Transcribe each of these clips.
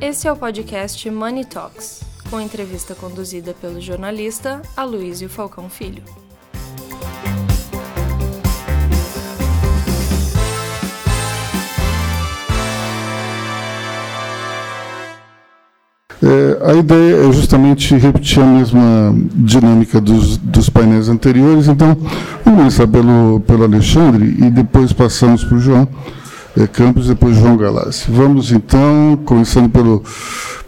Esse é o podcast Money Talks, com entrevista conduzida pelo jornalista Aloysio Falcão Filho. É, a ideia é justamente repetir a mesma dinâmica dos, dos painéis anteriores. Então, vamos começar pelo, pelo Alexandre e depois passamos para o João Campos e depois João Galassi. Vamos então, começando pelo,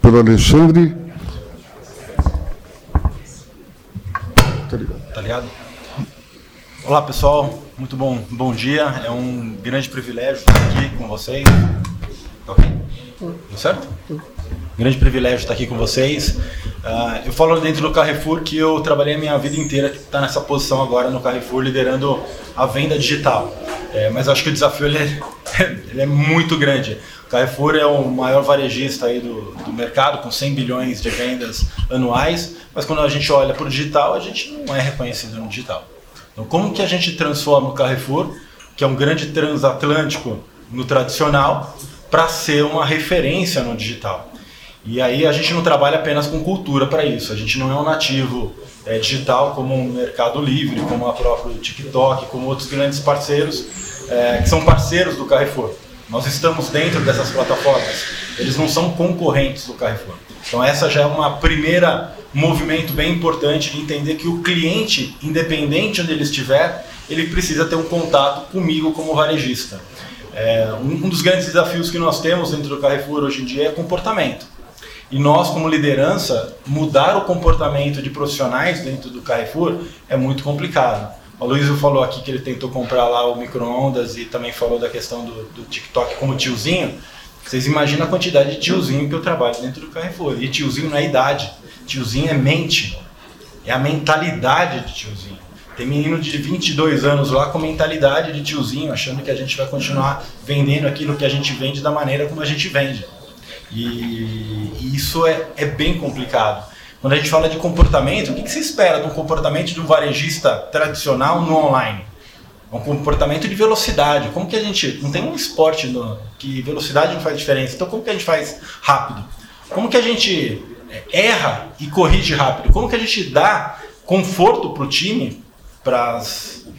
pelo Alexandre. Tá ligado? Tá ligado? Olá pessoal, muito bom, bom dia. É um grande privilégio estar aqui com vocês. Tá ok? Tudo certo? Grande privilégio estar aqui com vocês. Uh, eu falo dentro do Carrefour que eu trabalhei a minha vida inteira estar tá nessa posição agora no Carrefour, liderando a venda digital. É, mas acho que o desafio ele é, ele é, muito grande. O Carrefour é o maior varejista aí do, do mercado, com 100 bilhões de vendas anuais, mas quando a gente olha para o digital, a gente não é reconhecido no digital. Então, como que a gente transforma o Carrefour, que é um grande transatlântico no tradicional, para ser uma referência no digital? E aí a gente não trabalha apenas com cultura para isso. A gente não é um nativo é, digital como o Mercado Livre, como a própria TikTok, como outros grandes parceiros é, que são parceiros do Carrefour. Nós estamos dentro dessas plataformas. Eles não são concorrentes do Carrefour. Então essa já é uma primeira movimento bem importante de entender que o cliente, independente onde ele estiver, ele precisa ter um contato comigo como varejista. É, um dos grandes desafios que nós temos dentro do Carrefour hoje em dia é comportamento. E nós, como liderança, mudar o comportamento de profissionais dentro do Carrefour é muito complicado. O Luiz falou aqui que ele tentou comprar lá o micro-ondas e também falou da questão do, do TikTok como tiozinho. Vocês imaginam a quantidade de tiozinho que eu trabalho dentro do Carrefour. E tiozinho não é idade, tiozinho é mente. É a mentalidade de tiozinho. Tem menino de 22 anos lá com mentalidade de tiozinho, achando que a gente vai continuar vendendo aquilo que a gente vende da maneira como a gente vende. E, e isso é, é bem complicado. Quando a gente fala de comportamento, o que, que se espera um comportamento de um varejista tradicional no online? É um comportamento de velocidade. Como que a gente. Não tem um esporte no, que velocidade não faz diferença. Então, como que a gente faz rápido? Como que a gente é, erra e corrige rápido? Como que a gente dá conforto para o time, para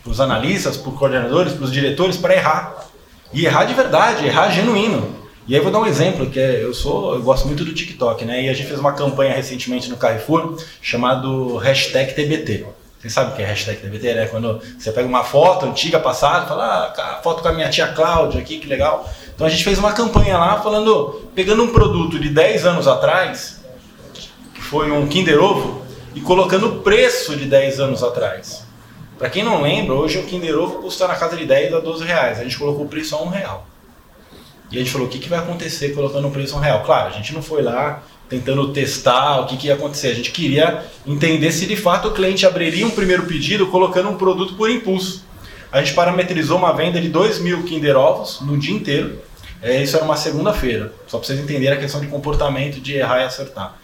os analistas, para os coordenadores, para os diretores, para errar? E errar de verdade, errar genuíno. E aí vou dar um exemplo, que é, eu sou, eu gosto muito do TikTok, né? E a gente fez uma campanha recentemente no Carrefour chamado hashtag TBT. Vocês sabem o que é hashtag TBT, né? Quando você pega uma foto antiga, passada, fala, ah, foto com a minha tia Cláudia aqui, que legal. Então a gente fez uma campanha lá falando, pegando um produto de 10 anos atrás, que foi um Kinder Ovo, e colocando o preço de 10 anos atrás. Para quem não lembra, hoje o Kinder Ovo custa na casa de 10 a 12 reais. A gente colocou o preço a 1 real. E a gente falou, o que, que vai acontecer colocando o preço real? Claro, a gente não foi lá tentando testar o que, que ia acontecer. A gente queria entender se de fato o cliente abriria um primeiro pedido colocando um produto por impulso. A gente parametrizou uma venda de 2 mil Kinder Ovos no dia inteiro. É, isso era uma segunda-feira, só para vocês entenderem a questão de comportamento, de errar e acertar.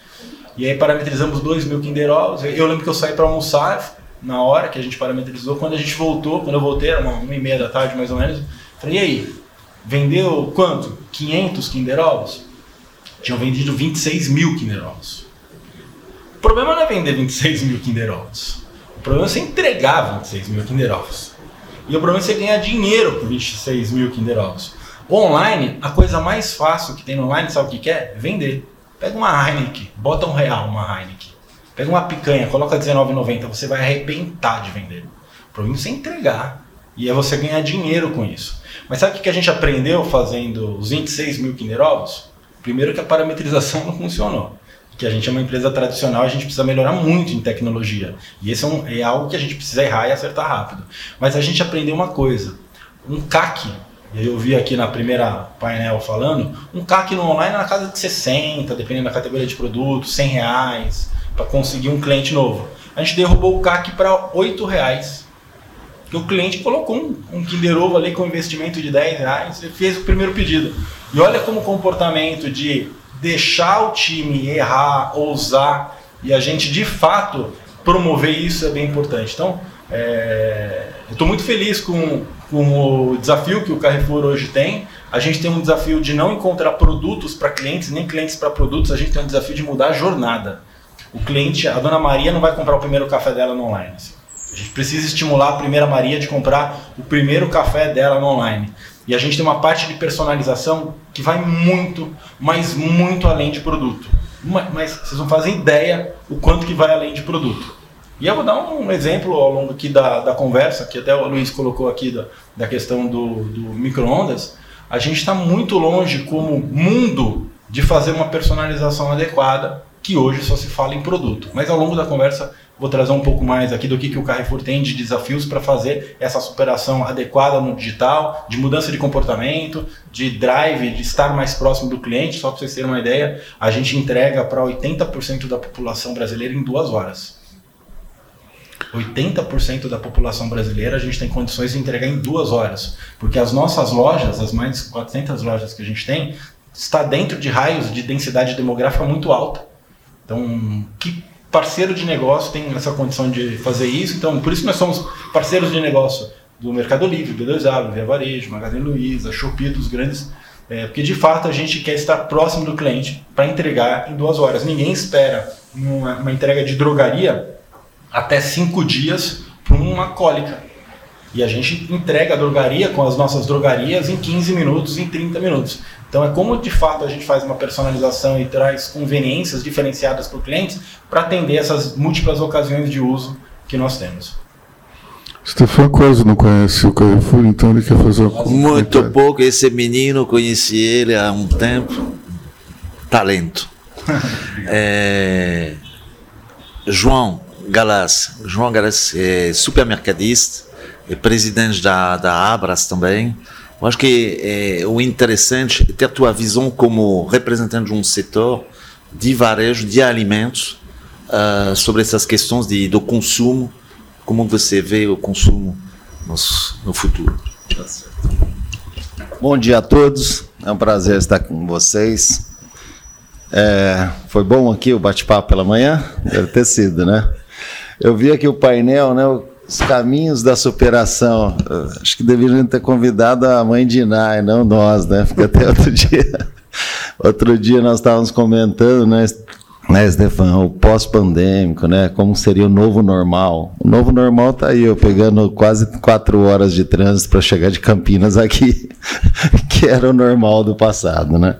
E aí parametrizamos 2 mil Kinder Ovos. Eu lembro que eu saí para almoçar na hora que a gente parametrizou. Quando a gente voltou, quando eu voltei, era uma, uma e meia da tarde mais ou menos, falei, e aí, Vendeu quanto? 500 Kinder Ovos? Tinham vendido 26 mil Kinder Ovos. O problema não é vender 26 mil Kinder Ovos. O problema é você entregar 26 mil Kinder Ovos. E o problema é você ganhar dinheiro com 26 mil Kinder Ovos. Online, a coisa mais fácil que tem no online, sabe o que é? Vender. Pega uma Heineken, bota um real uma Heineken. Pega uma picanha, coloca R$19,90, você vai arrebentar de vender. O problema é você entregar. E é você ganhar dinheiro com isso. Mas sabe o que a gente aprendeu fazendo os 26 mil Kinder Ovos? Primeiro que a parametrização não funcionou. Que a gente é uma empresa tradicional, a gente precisa melhorar muito em tecnologia. E esse é, um, é algo que a gente precisa errar e acertar rápido. Mas a gente aprendeu uma coisa. Um CAC, eu vi aqui na primeira painel falando, um CAC no online é na casa de 60, dependendo da categoria de produto, 100 reais, para conseguir um cliente novo. A gente derrubou o CAC para 8 reais que o cliente colocou um, um Kinder Ovo ali com investimento de 10 reais e fez o primeiro pedido. E olha como o comportamento de deixar o time errar, ousar e a gente de fato promover isso é bem importante. Então, é, eu estou muito feliz com, com o desafio que o Carrefour hoje tem. a gente tem um desafio de não encontrar produtos para clientes, nem clientes para produtos, a gente tem um desafio de mudar a jornada. O cliente, a dona Maria não vai comprar o primeiro café dela no online. Assim. A gente precisa estimular a primeira Maria de comprar o primeiro café dela no online. E a gente tem uma parte de personalização que vai muito, mas muito além de produto. Mas vocês não fazem ideia o quanto que vai além de produto. E eu vou dar um exemplo ao longo aqui da, da conversa, que até o Luiz colocou aqui da, da questão do, do micro-ondas. A gente está muito longe como mundo de fazer uma personalização adequada, que hoje só se fala em produto. Mas ao longo da conversa vou trazer um pouco mais aqui do que, que o Carrefour tem de desafios para fazer essa superação adequada no digital, de mudança de comportamento, de drive, de estar mais próximo do cliente. Só para vocês terem uma ideia, a gente entrega para 80% da população brasileira em duas horas. 80% da população brasileira a gente tem condições de entregar em duas horas, porque as nossas lojas, as mais de 400 lojas que a gente tem, está dentro de raios de densidade demográfica muito alta. Então, que parceiro de negócio tem essa condição de fazer isso? Então, por isso nós somos parceiros de negócio do Mercado Livre, B2W, Via Varejo, Magazine Luiza, Shopee, dos grandes é, porque de fato a gente quer estar próximo do cliente para entregar em duas horas. Ninguém espera uma, uma entrega de drogaria até cinco dias para uma cólica. E a gente entrega a drogaria com as nossas drogarias em 15 minutos, em 30 minutos. Então é como de fato a gente faz uma personalização e traz conveniências diferenciadas para o cliente para atender essas múltiplas ocasiões de uso que nós temos. Stefan quase não conhece o Carrefour, então ele quer fazer uma Muito pouco, esse menino, conheci ele há um tempo. Talento. é... João, Galas. João Galas é supermercadista, é presidente da, da Abras também. Eu acho que é, o interessante é ter a tua visão como representante de um setor de varejo de alimentos uh, sobre essas questões de, do consumo, como você vê o consumo no, no futuro. Bom dia a todos, é um prazer estar com vocês. É, foi bom aqui o bate-papo pela manhã? Deve ter sido, né? Eu vi aqui o painel, né? Os caminhos da superação. Acho que deveriam ter convidado a mãe de Iná e não nós, né? Porque até outro dia, outro dia nós estávamos comentando, né? Né, Stefan, o pós-pandêmico, né? Como seria o novo normal? O novo normal tá aí, eu pegando quase quatro horas de trânsito para chegar de Campinas aqui, que era o normal do passado, né?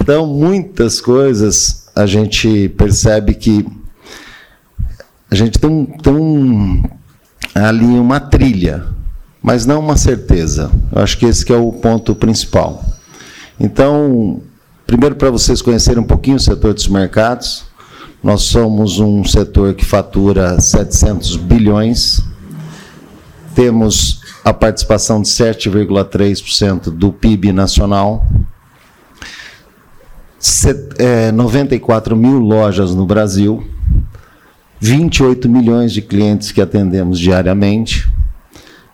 Então, muitas coisas a gente percebe que a gente tem, tem um, ali uma trilha, mas não uma certeza. Eu acho que esse que é o ponto principal. Então, primeiro para vocês conhecerem um pouquinho o setor dos mercados, nós somos um setor que fatura 700 bilhões, temos a participação de 7,3% do PIB nacional, 94 é, mil lojas no Brasil, 28 milhões de clientes que atendemos diariamente,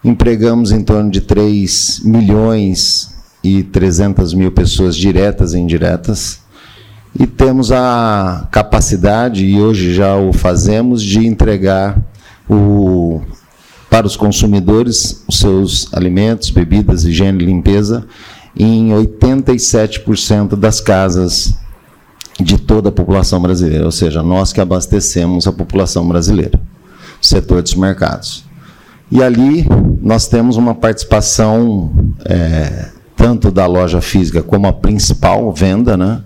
empregamos em torno de 3 milhões e 300 mil pessoas diretas e indiretas, e temos a capacidade, e hoje já o fazemos, de entregar o, para os consumidores os seus alimentos, bebidas, higiene e limpeza em 87% das casas de toda a população brasileira, ou seja, nós que abastecemos a população brasileira, setor dos mercados. E ali nós temos uma participação é, tanto da loja física como a principal venda, né?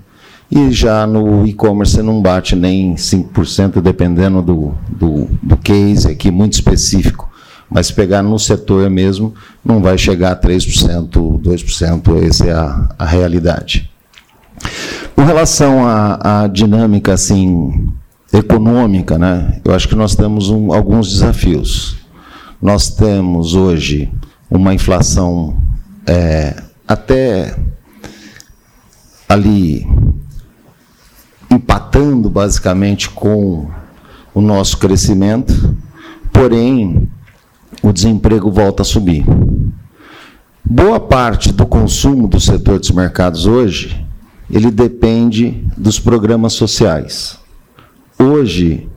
E já no e-commerce não bate nem 5%, dependendo do, do, do case aqui, muito específico. Mas se pegar no setor mesmo, não vai chegar a 3%, 2%, essa é a, a realidade. Com relação à, à dinâmica assim econômica, né, eu acho que nós temos um, alguns desafios. Nós temos hoje uma inflação é, até ali empatando basicamente com o nosso crescimento, porém o desemprego volta a subir. Boa parte do consumo do setor dos mercados hoje ele depende dos programas sociais. Hoje,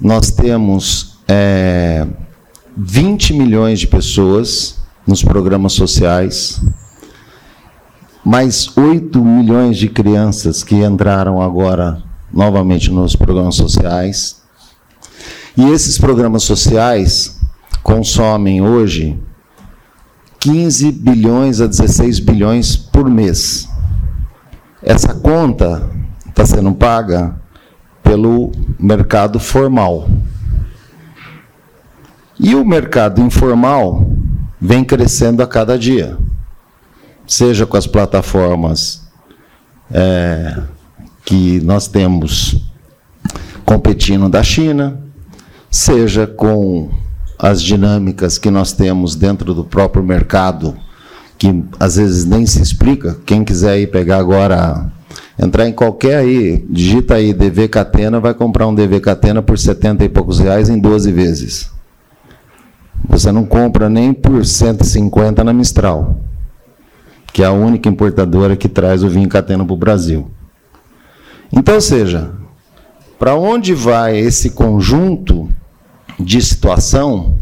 nós temos é, 20 milhões de pessoas nos programas sociais mais 8 milhões de crianças que entraram agora novamente nos programas sociais. E esses programas sociais consomem hoje 15 bilhões a 16 bilhões por mês. Essa conta está sendo paga pelo mercado formal. E o mercado informal vem crescendo a cada dia, seja com as plataformas é, que nós temos competindo da China, seja com as dinâmicas que nós temos dentro do próprio mercado, que às vezes nem se explica. Quem quiser ir pegar agora, entrar em qualquer aí, digita aí DV Catena, vai comprar um DV Catena por 70 e poucos reais em 12 vezes. Você não compra nem por 150 na Mistral, que é a única importadora que traz o vinho Catena para o Brasil. Então, seja, para onde vai esse conjunto de situação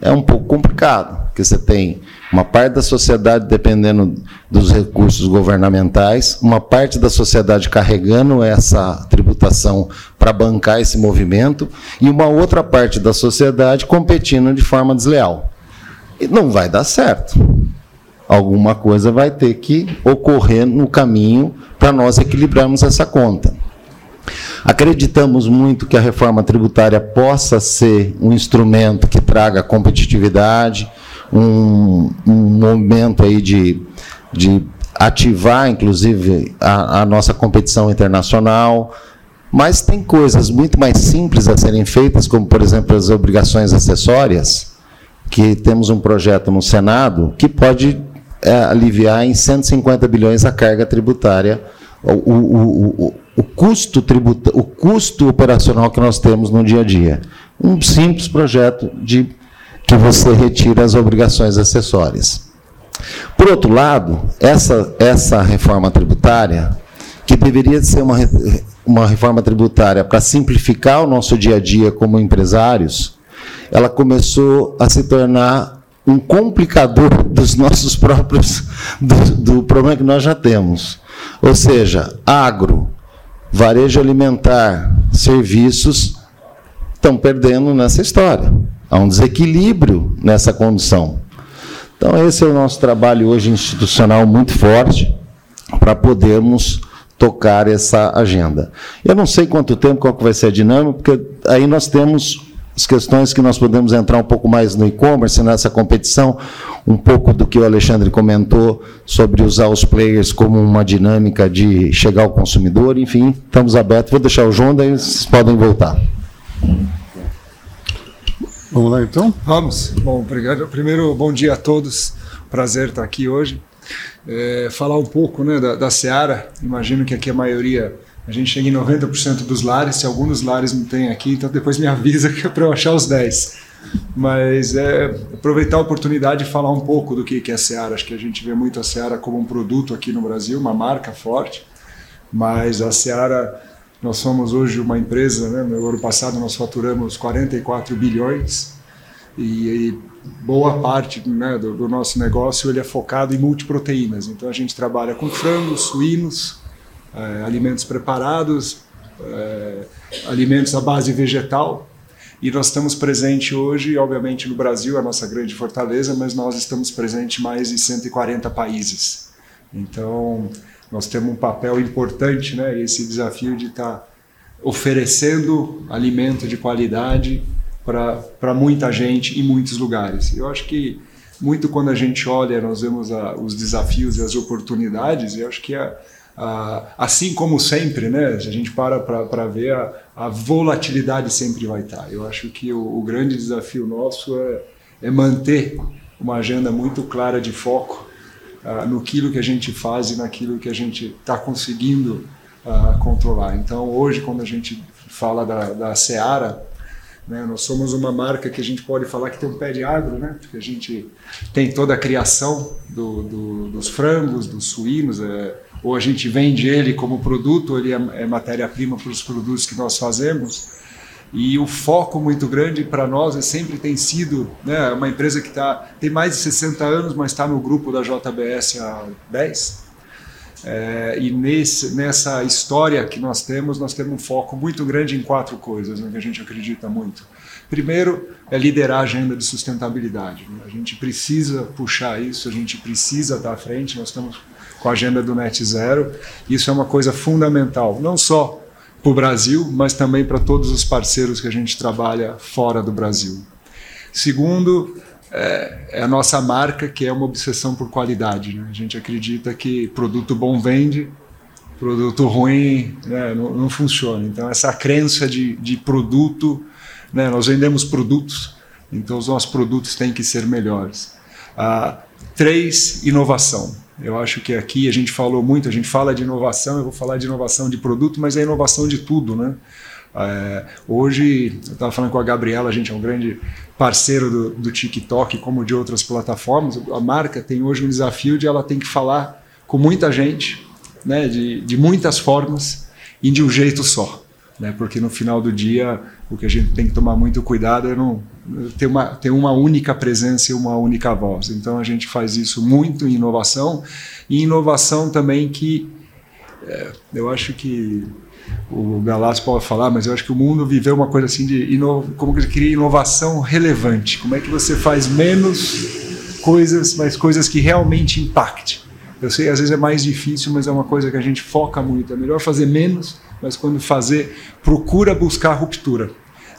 é um pouco complicado, porque você tem uma parte da sociedade dependendo dos recursos governamentais, uma parte da sociedade carregando essa tributação para bancar esse movimento, e uma outra parte da sociedade competindo de forma desleal. E não vai dar certo. Alguma coisa vai ter que ocorrer no caminho para nós equilibrarmos essa conta. Acreditamos muito que a reforma tributária possa ser um instrumento que traga competitividade, um, um momento aí de, de ativar, inclusive, a, a nossa competição internacional, mas tem coisas muito mais simples a serem feitas, como, por exemplo, as obrigações acessórias, que temos um projeto no Senado que pode é, aliviar em 150 bilhões a carga tributária, o, o, o, o, custo tributa, o custo operacional que nós temos no dia a dia. Um simples projeto de que você retira as obrigações acessórias. Por outro lado, essa, essa reforma tributária, que deveria ser uma, uma reforma tributária para simplificar o nosso dia a dia como empresários, ela começou a se tornar um complicador dos nossos próprios, do, do problema que nós já temos. Ou seja, agro, varejo alimentar, serviços estão perdendo nessa história. Há um desequilíbrio nessa condição. Então, esse é o nosso trabalho hoje institucional muito forte para podermos tocar essa agenda. Eu não sei quanto tempo, qual que vai ser a dinâmica, porque aí nós temos as questões que nós podemos entrar um pouco mais no e-commerce, nessa competição, um pouco do que o Alexandre comentou sobre usar os players como uma dinâmica de chegar ao consumidor, enfim, estamos abertos. Vou deixar o João, daí vocês podem voltar. Vamos lá então? Vamos. Bom, obrigado. Primeiro, bom dia a todos. Prazer estar aqui hoje. É, falar um pouco né, da, da Seara. Imagino que aqui a maioria a gente chega em 90% dos lares, se alguns lares não tem aqui, então depois me avisa que é para eu achar os 10. Mas é, aproveitar a oportunidade de falar um pouco do que é a Seara. Acho que a gente vê muito a Seara como um produto aqui no Brasil, uma marca forte, mas a Seara, nós somos hoje uma empresa, né? no ano passado nós faturamos 44 bilhões e, e boa parte né, do, do nosso negócio ele é focado em multiproteínas. Então a gente trabalha com frangos, suínos, é, alimentos preparados, é, alimentos à base vegetal. E nós estamos presentes hoje, obviamente, no Brasil, é a nossa grande fortaleza, mas nós estamos presentes em mais de 140 países. Então, nós temos um papel importante, né? Esse desafio de estar tá oferecendo alimento de qualidade para muita gente em muitos lugares. Eu acho que muito quando a gente olha, nós vemos a, os desafios e as oportunidades, eu acho que a, ah, assim como sempre, né, se a gente para para ver, a, a, volatilidade sempre vai estar. Eu acho que o, o grande desafio nosso é, é, manter uma agenda muito clara de foco ah, no que a gente faz e naquilo que a gente está conseguindo ah, controlar. Então, hoje, quando a gente fala da, da Seara, né, nós somos uma marca que a gente pode falar que tem um pé de agro, né, porque a gente tem toda a criação do, do, dos frangos, dos suínos, é, ou a gente vende ele como produto, ele é, é matéria-prima para os produtos que nós fazemos. E o foco muito grande para nós é sempre tem sido né, uma empresa que tá, tem mais de 60 anos, mas está no grupo da JBS há 10. É, e nesse, nessa história que nós temos, nós temos um foco muito grande em quatro coisas né, que a gente acredita muito. Primeiro é liderar a agenda de sustentabilidade. Né? A gente precisa puxar isso, a gente precisa estar à frente. Nós estamos com a agenda do Net Zero. Isso é uma coisa fundamental, não só para o Brasil, mas também para todos os parceiros que a gente trabalha fora do Brasil. Segundo, é, é, a nossa marca, que é uma obsessão por qualidade. Né? A gente acredita que produto bom vende, produto ruim né, não, não, funciona. Então, essa crença de, de produto, né, nós vendemos produtos, então os nossos produtos têm que ser melhores. Ah, três, inovação. Eu acho que aqui a gente falou muito, a gente fala de inovação, eu vou falar de inovação de produto, mas é inovação de tudo, né? É, hoje, eu estava falando com a Gabriela, a gente é um grande parceiro do, do, TikTok, como de outras plataformas. A marca tem hoje um desafio de ela tem que falar com muita gente, né, de, de muitas formas e de um jeito só. Né, porque no final do dia, o que a gente tem que tomar muito cuidado é não ter uma, ter uma única presença e uma única voz. Então a gente faz isso muito em inovação e inovação também que é, eu acho que o Galás pode falar, mas eu acho que o mundo viveu uma coisa assim de como que cria inovação relevante. Como é que você faz menos coisas, mas coisas que realmente impactem. Eu sei, às vezes é mais difícil, mas é uma coisa que a gente foca muito. É melhor fazer menos, mas quando fazer, procura buscar ruptura.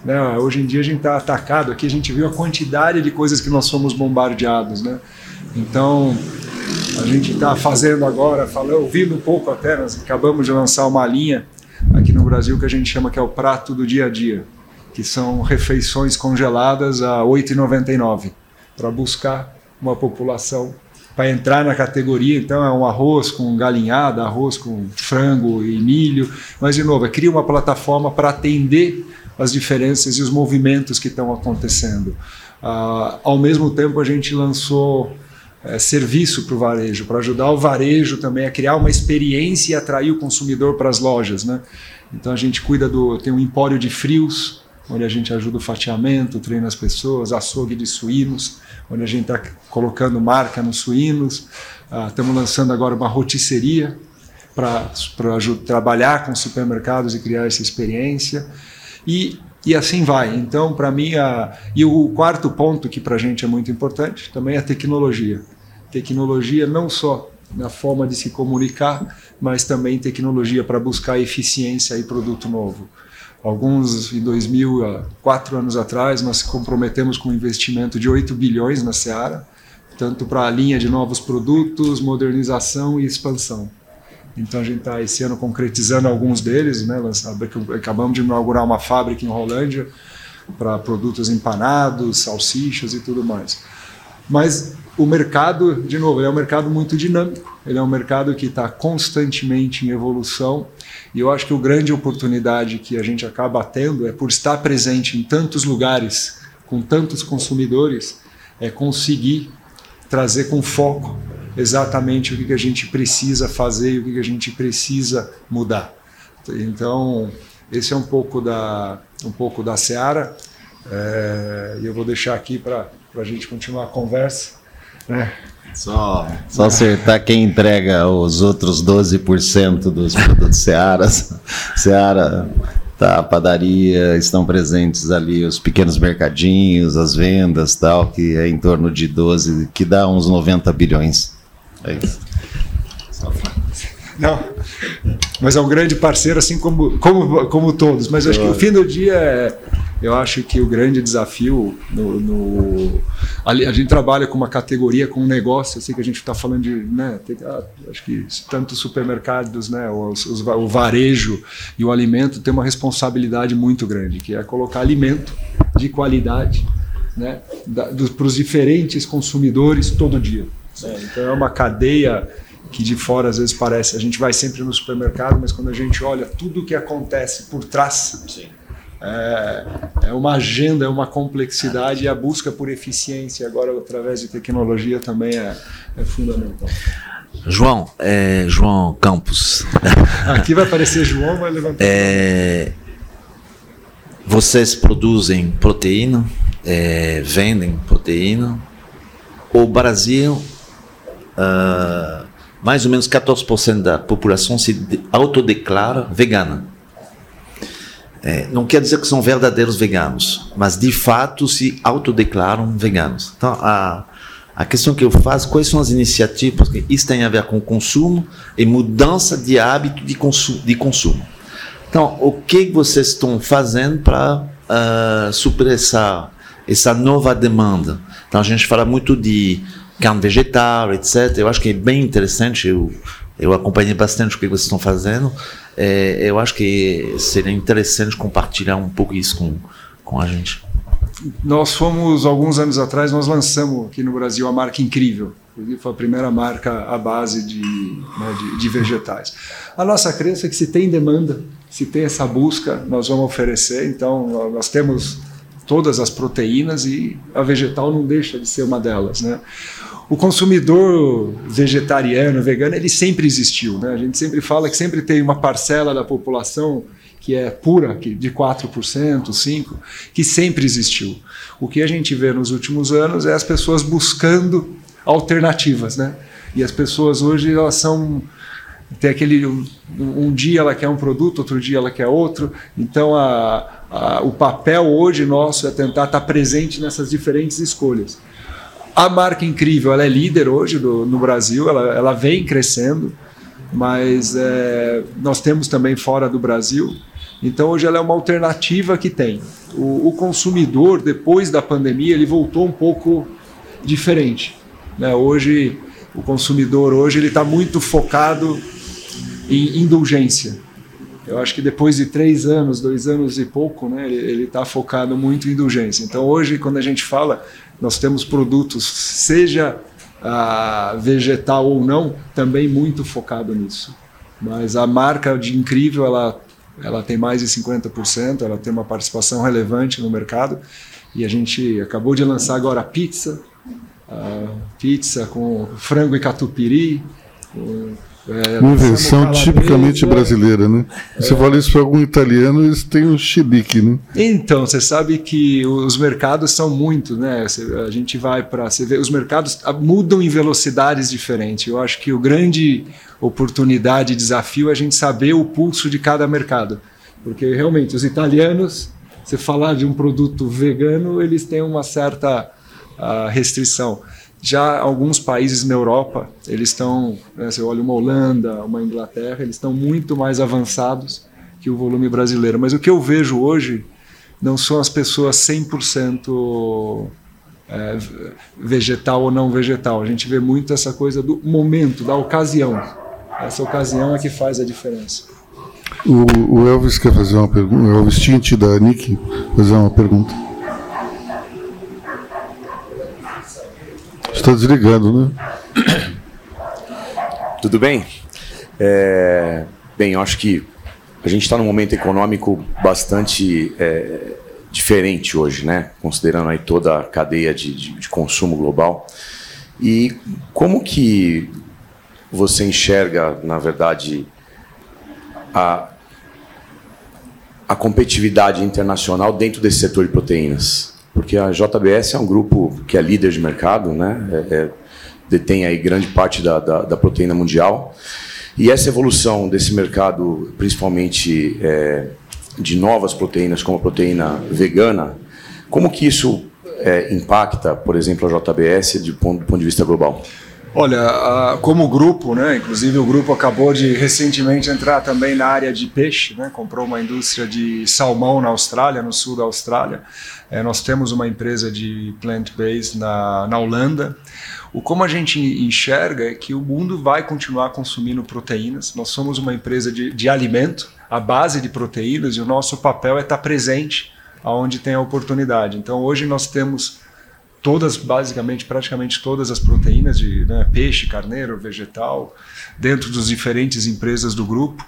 Né? Hoje em dia a gente está atacado aqui, a gente viu a quantidade de coisas que nós somos bombardeados. Né? Então, a gente está fazendo agora, falando, ouvindo um pouco até, nós acabamos de lançar uma linha aqui no Brasil que a gente chama que é o prato do dia a dia, que são refeições congeladas a R$ 8,99 para buscar uma população para entrar na categoria. Então é um arroz com galinhada, arroz com frango e milho, mas de novo, é cria uma plataforma para atender as diferenças e os movimentos que estão acontecendo. Uh, ao mesmo tempo, a gente lançou é, serviço para o varejo, para ajudar o varejo também a criar uma experiência e atrair o consumidor para as lojas. Né? Então a gente cuida do. tem um empório de frios, onde a gente ajuda o fatiamento, treina as pessoas, açougue de suínos, onde a gente está colocando marca nos suínos. Ah, estamos lançando agora uma rotisseria para trabalhar com supermercados e criar essa experiência. E e assim vai. Então, para mim, a... e o quarto ponto que para a gente é muito importante também é a tecnologia. Tecnologia não só na forma de se comunicar, mas também tecnologia para buscar eficiência e produto novo. Alguns, em 2000, quatro anos atrás, nós comprometemos com um investimento de 8 bilhões na Seara, tanto para a linha de novos produtos, modernização e expansão. Então a gente está esse ano concretizando alguns deles, né? Acabamos de inaugurar uma fábrica em Rolândia para produtos empanados, salsichas e tudo mais. Mas o mercado, de novo, é um mercado muito dinâmico. Ele é um mercado que está constantemente em evolução. E eu acho que a grande oportunidade que a gente acaba tendo é por estar presente em tantos lugares, com tantos consumidores, é conseguir trazer com foco exatamente o que, a gente precisa fazer e o que, a gente precisa mudar. Então, esse é um pouco da, um pouco da Seara. É, e eu vou deixar aqui para a gente continuar a conversa. Né? Só, só acertar quem entrega os outros 12% dos produtos Seara. Seara, tá, a padaria, estão presentes ali os pequenos mercadinhos, as vendas, tal, que é em torno de 12, que dá uns 90 bilhões. É isso. Não, mas é um grande parceiro, assim como, como, como todos. Mas acho que o fim do dia é, eu acho que o grande desafio no, no a, a, gente trabalha com uma categoria, com um negócio, assim que a gente está falando de, né, tem, ah, acho que tanto supermercados, né, os, os, o varejo e o alimento tem uma responsabilidade muito grande, que é colocar alimento de qualidade, né, para os diferentes consumidores todo dia. É, então é uma cadeia que de fora às vezes parece. A gente vai sempre no supermercado, mas quando a gente olha tudo o que acontece por trás, é, é, uma agenda, é uma complexidade e a busca por eficiência agora através de tecnologia também é, é fundamental. João, é, João Campos. Aqui vai aparecer João, vai levantar. É, vocês produzem proteína, é, vendem proteína. O Brasil uh, mais ou menos 14% da população se autodeclara vegana. É, não quer dizer que são verdadeiros veganos, mas de fato se autodeclaram veganos. Então, a, a questão que eu faço, quais são as iniciativas? Porque isso tem a ver com consumo e mudança de hábito de, consu de consumo. Então, o que vocês estão fazendo para uh, ah, suprir essa, essa nova demanda? Então, a gente fala muito de carne vegetal, etc. Eu acho que é bem interessante. Eu, eu acompanhei bastante o que vocês estão fazendo. É, eu acho que seria interessante compartilhar um pouco isso com, com a gente. Nós fomos, alguns anos atrás, nós lançamos aqui no Brasil a marca Incrível. Foi a primeira marca à base de, né, de, de vegetais. A nossa crença é que se tem demanda, se tem essa busca, nós vamos oferecer. Então, nós temos todas as proteínas e a vegetal não deixa de ser uma delas, né? O consumidor vegetariano, vegano, ele sempre existiu, né? A gente sempre fala que sempre tem uma parcela da população que é pura, de 4%, 5%, que sempre existiu. O que a gente vê nos últimos anos é as pessoas buscando alternativas, né? E as pessoas hoje elas são tem aquele um, um, dia ela quer um produto, outro dia ela quer outro. Então a, a, o papel hoje nosso é tentar estar presente nessas diferentes escolhas. A marca incrível, ela é líder hoje do, no Brasil, ela, ela vem crescendo, mas é, nós temos também fora do Brasil. Então hoje ela é uma alternativa que tem. O, o consumidor depois da pandemia ele voltou um pouco diferente. Né? Hoje o consumidor hoje ele está muito focado em indulgência. Eu acho que depois de três anos, dois anos e pouco, né, ele está focado muito em indulgência. Então hoje quando a gente fala, nós temos produtos, seja ah, vegetal ou não, também muito focado nisso. Mas a marca de incrível ela ela tem mais de 50%, ela tem uma participação relevante no mercado. E a gente acabou de lançar agora a pizza, a pizza com frango e catupiry. Com, é, uma invenção tipicamente brasileira, né? É. Você fala isso para algum italiano, eles têm um chilique, né? Então, você sabe que os mercados são muito, né? A gente vai para. Você vê, os mercados mudam em velocidades diferentes. Eu acho que o grande oportunidade e desafio é a gente saber o pulso de cada mercado. Porque realmente os italianos, você falar de um produto vegano, eles têm uma certa uh, restrição. Já alguns países na Europa, eles estão, né, você olha uma Holanda, uma Inglaterra, eles estão muito mais avançados que o volume brasileiro. Mas o que eu vejo hoje não são as pessoas 100% é, vegetal ou não vegetal. A gente vê muito essa coisa do momento, da ocasião. Essa ocasião é que faz a diferença. O, o Elvis quer fazer uma pergunta. O Elvis Tinte da Nick fazer uma pergunta. Está desligado, né? Tudo bem? É, bem, eu acho que a gente está num momento econômico bastante é, diferente hoje, né? Considerando aí toda a cadeia de, de, de consumo global. E como que você enxerga, na verdade, a, a competitividade internacional dentro desse setor de proteínas? Porque a JBS é um grupo que é líder de mercado, né? É, é, detém aí grande parte da, da, da, proteína mundial. E essa evolução desse mercado, principalmente é, de novas proteínas, como a proteína vegana, como que isso é, impacta, por exemplo, a JBS ponto, do ponto de vista global? Olha, como grupo, né? Inclusive o grupo acabou de recentemente entrar também na área de peixe, né? Comprou uma indústria de salmão na Austrália, no sul da Austrália. É, nós temos uma empresa de plant-based na, na Holanda. O como a gente enxerga é que o mundo vai continuar consumindo proteínas. Nós somos uma empresa de, de alimento, a base de proteínas, e o nosso papel é estar presente aonde tem a oportunidade. Então hoje nós temos todas, basicamente, praticamente todas as proteínas de né, peixe, carneiro, vegetal, dentro das diferentes empresas do grupo.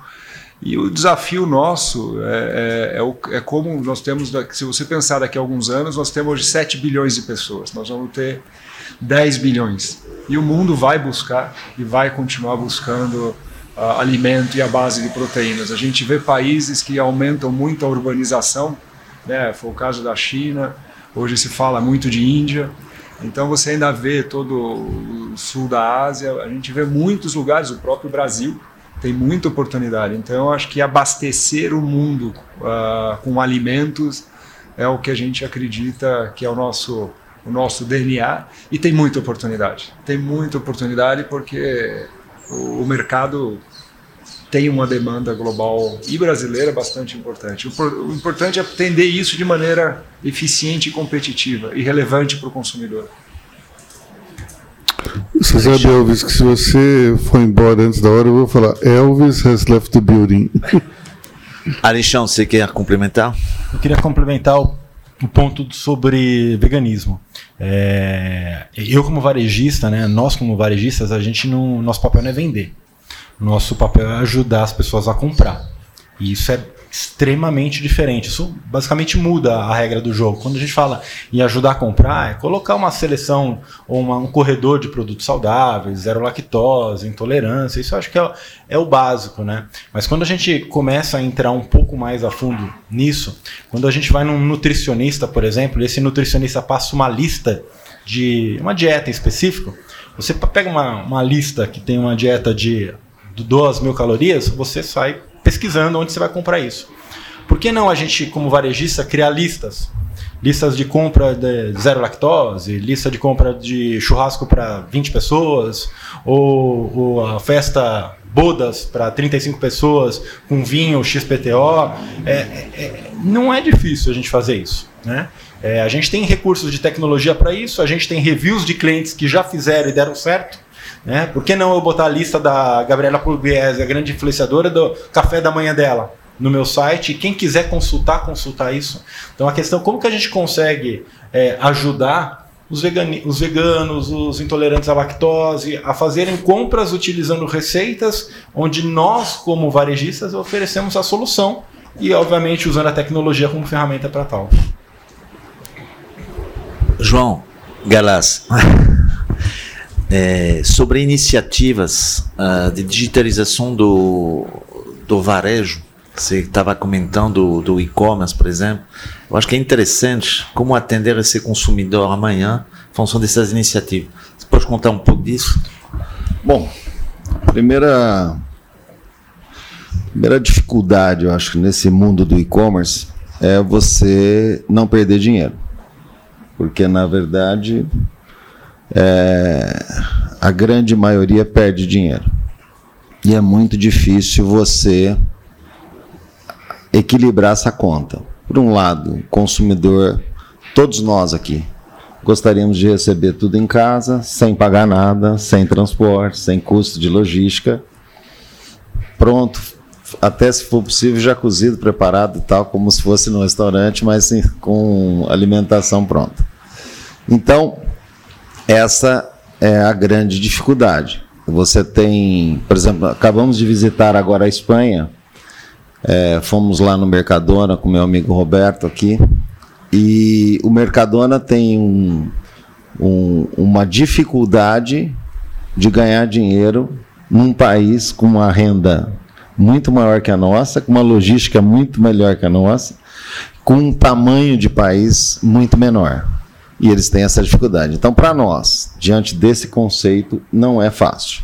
E o desafio nosso é, é, é, é, como nós temos, se você pensar daqui a alguns anos, nós temos hoje 7 bilhões de pessoas, nós vamos ter 10 bilhões. E o mundo vai buscar e vai continuar buscando uh, alimento e a base de proteínas. A gente vê países que aumentam muito a urbanização, né? foi o caso da China, Hoje se fala muito de Índia. Então você ainda vê todo o sul da Ásia, a gente vê muitos lugares, o próprio Brasil tem muita oportunidade. Então eu acho que abastecer o mundo uh, com alimentos é o que a gente acredita que é o nosso o nosso DNA e tem muita oportunidade. Tem muita oportunidade porque o, o mercado tem uma demanda global e brasileira bastante importante. O, importante é atender isso de maneira eficiente e competitiva e relevante para o consumidor. Você sabe, Elvis, que se você for embora antes da hora, eu vou falar Elvis has left the building. Alexandre, você quer complementar? Eu queria complementar o, o ponto sobre veganismo. É, eu como varejista, né, nós como varejistas, a gente não, nosso papel não é vender. Nosso papel é ajudar as pessoas a comprar. E isso é extremamente diferente. Isso basicamente muda a regra do jogo. Quando a gente fala em ajudar a comprar, é colocar uma seleção ou uma, um corredor de produtos saudáveis, zero lactose, intolerância. Isso acho que é, é o básico, né? Mas quando a gente começa a entrar um pouco mais a fundo nisso, quando a gente vai num nutricionista, por exemplo, e esse nutricionista passa uma lista de uma dieta específica, você pega uma, uma lista que tem uma dieta de 2 mil calorias, você sai pesquisando onde você vai comprar isso. Por que não a gente, como varejista, criar listas? Listas de compra de zero lactose, lista de compra de churrasco para 20 pessoas, ou, ou a festa bodas para 35 pessoas com vinho XPTO. É, é, não é difícil a gente fazer isso. Né? É, a gente tem recursos de tecnologia para isso, a gente tem reviews de clientes que já fizeram e deram certo. Né? Por que não eu botar a lista da Gabriela Pugliese, a grande influenciadora do café da manhã dela, no meu site? Quem quiser consultar, consultar isso. Então a questão como que a gente consegue é, ajudar os, vegani, os veganos, os intolerantes à lactose, a fazerem compras utilizando receitas onde nós, como varejistas, oferecemos a solução e, obviamente, usando a tecnologia como ferramenta para tal. João Galas. é, sobre iniciativas uh, de digitalização do, do varejo. Você estava comentando do, do e-commerce, por exemplo. Eu acho que é interessante como atender esse consumidor amanhã em função dessas iniciativas. Você pode contar um pouco disso? Bom, primeira, primeira dificuldade, eu acho, nesse mundo do e-commerce é você não perder dinheiro. Porque, na verdade, é, a grande maioria perde dinheiro. E é muito difícil você equilibrar essa conta. Por um lado, o consumidor, todos nós aqui, gostaríamos de receber tudo em casa, sem pagar nada, sem transporte, sem custo de logística. Pronto, até se for possível, já cozido, preparado e tal, como se fosse no restaurante, mas sim, com alimentação pronta. Então, essa é a grande dificuldade. Você tem, por exemplo, acabamos de visitar agora a Espanha, é, fomos lá no Mercadona com meu amigo Roberto aqui, e o Mercadona tem um, um, uma dificuldade de ganhar dinheiro num país com uma renda muito maior que a nossa, com uma logística muito melhor que a nossa, com um tamanho de país muito menor e eles têm essa dificuldade. Então, para nós, diante desse conceito, não é fácil.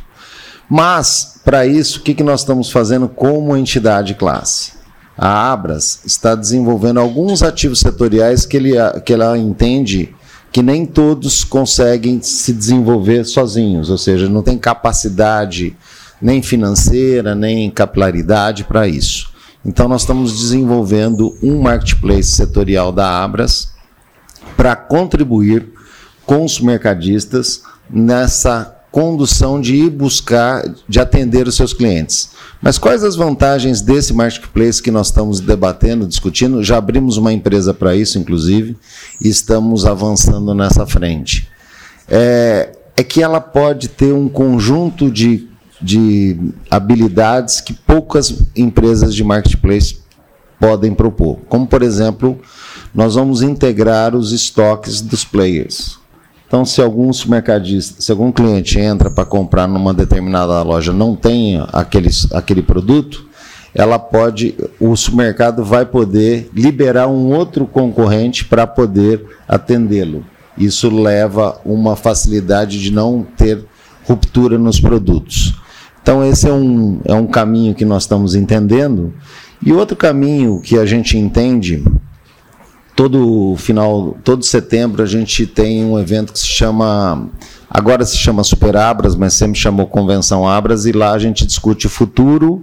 Mas, para isso, o que, que nós estamos fazendo como entidade classe? A Abras está desenvolvendo alguns ativos setoriais que, ele, que ela entende que nem todos conseguem se desenvolver sozinhos, ou seja, não tem capacidade nem financeira, nem capilaridade para isso. Então, nós estamos desenvolvendo um marketplace setorial da Abras, para contribuir com os mercadistas nessa condução de ir buscar, de atender os seus clientes. Mas quais as vantagens desse marketplace que nós estamos debatendo, discutindo? Já abrimos uma empresa para isso, inclusive, e estamos avançando nessa frente. É, é que ela pode ter um conjunto de, de habilidades que poucas empresas de marketplace podem propor. Como, por exemplo, nós vamos integrar os estoques dos players. Então, se algum supermercadista, se algum cliente entra para comprar numa determinada loja não tem aquele, aquele produto, ela pode, o supermercado vai poder liberar um outro concorrente para poder atendê-lo. Isso leva uma facilidade de não ter ruptura nos produtos. Então, esse é um, é um caminho que nós estamos entendendo. E outro caminho que a gente entende, todo final, todo setembro, a gente tem um evento que se chama. Agora se chama Super Abras, mas sempre chamou Convenção Abras, e lá a gente discute o futuro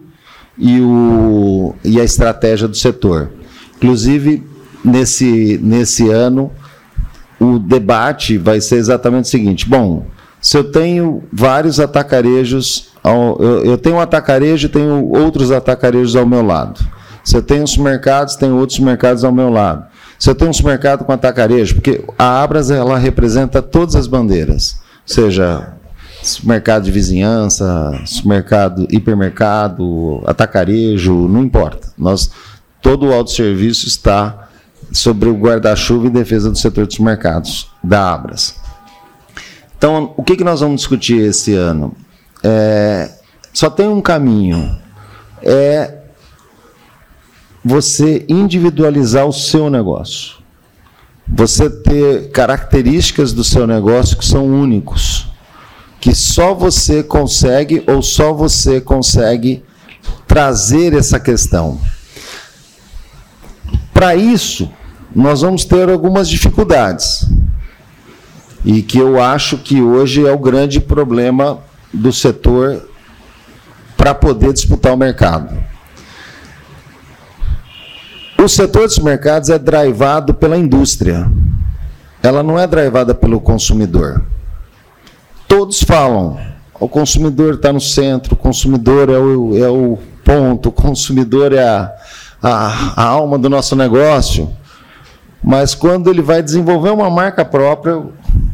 e, o, e a estratégia do setor. Inclusive, nesse, nesse ano, o debate vai ser exatamente o seguinte: bom, se eu tenho vários atacarejos, eu tenho um atacarejo e tenho outros atacarejos ao meu lado. Se eu tenho os mercados, tenho outros mercados ao meu lado. Se eu tenho um supermercado com atacarejo, porque a Abras ela representa todas as bandeiras, seja mercado de vizinhança, supermercado, hipermercado, atacarejo, não importa. Nós todo o autosserviço está sobre o guarda-chuva em defesa do setor dos mercados da Abras. Então, o que, que nós vamos discutir esse ano? É, só tem um caminho, é você individualizar o seu negócio. Você ter características do seu negócio que são únicos, que só você consegue ou só você consegue trazer essa questão. Para isso, nós vamos ter algumas dificuldades. E que eu acho que hoje é o grande problema do setor para poder disputar o mercado. O setor dos mercados é drivado pela indústria. Ela não é drivada pelo consumidor. Todos falam, o consumidor está no centro, o consumidor é o, é o ponto, o consumidor é a, a, a alma do nosso negócio. Mas quando ele vai desenvolver uma marca própria,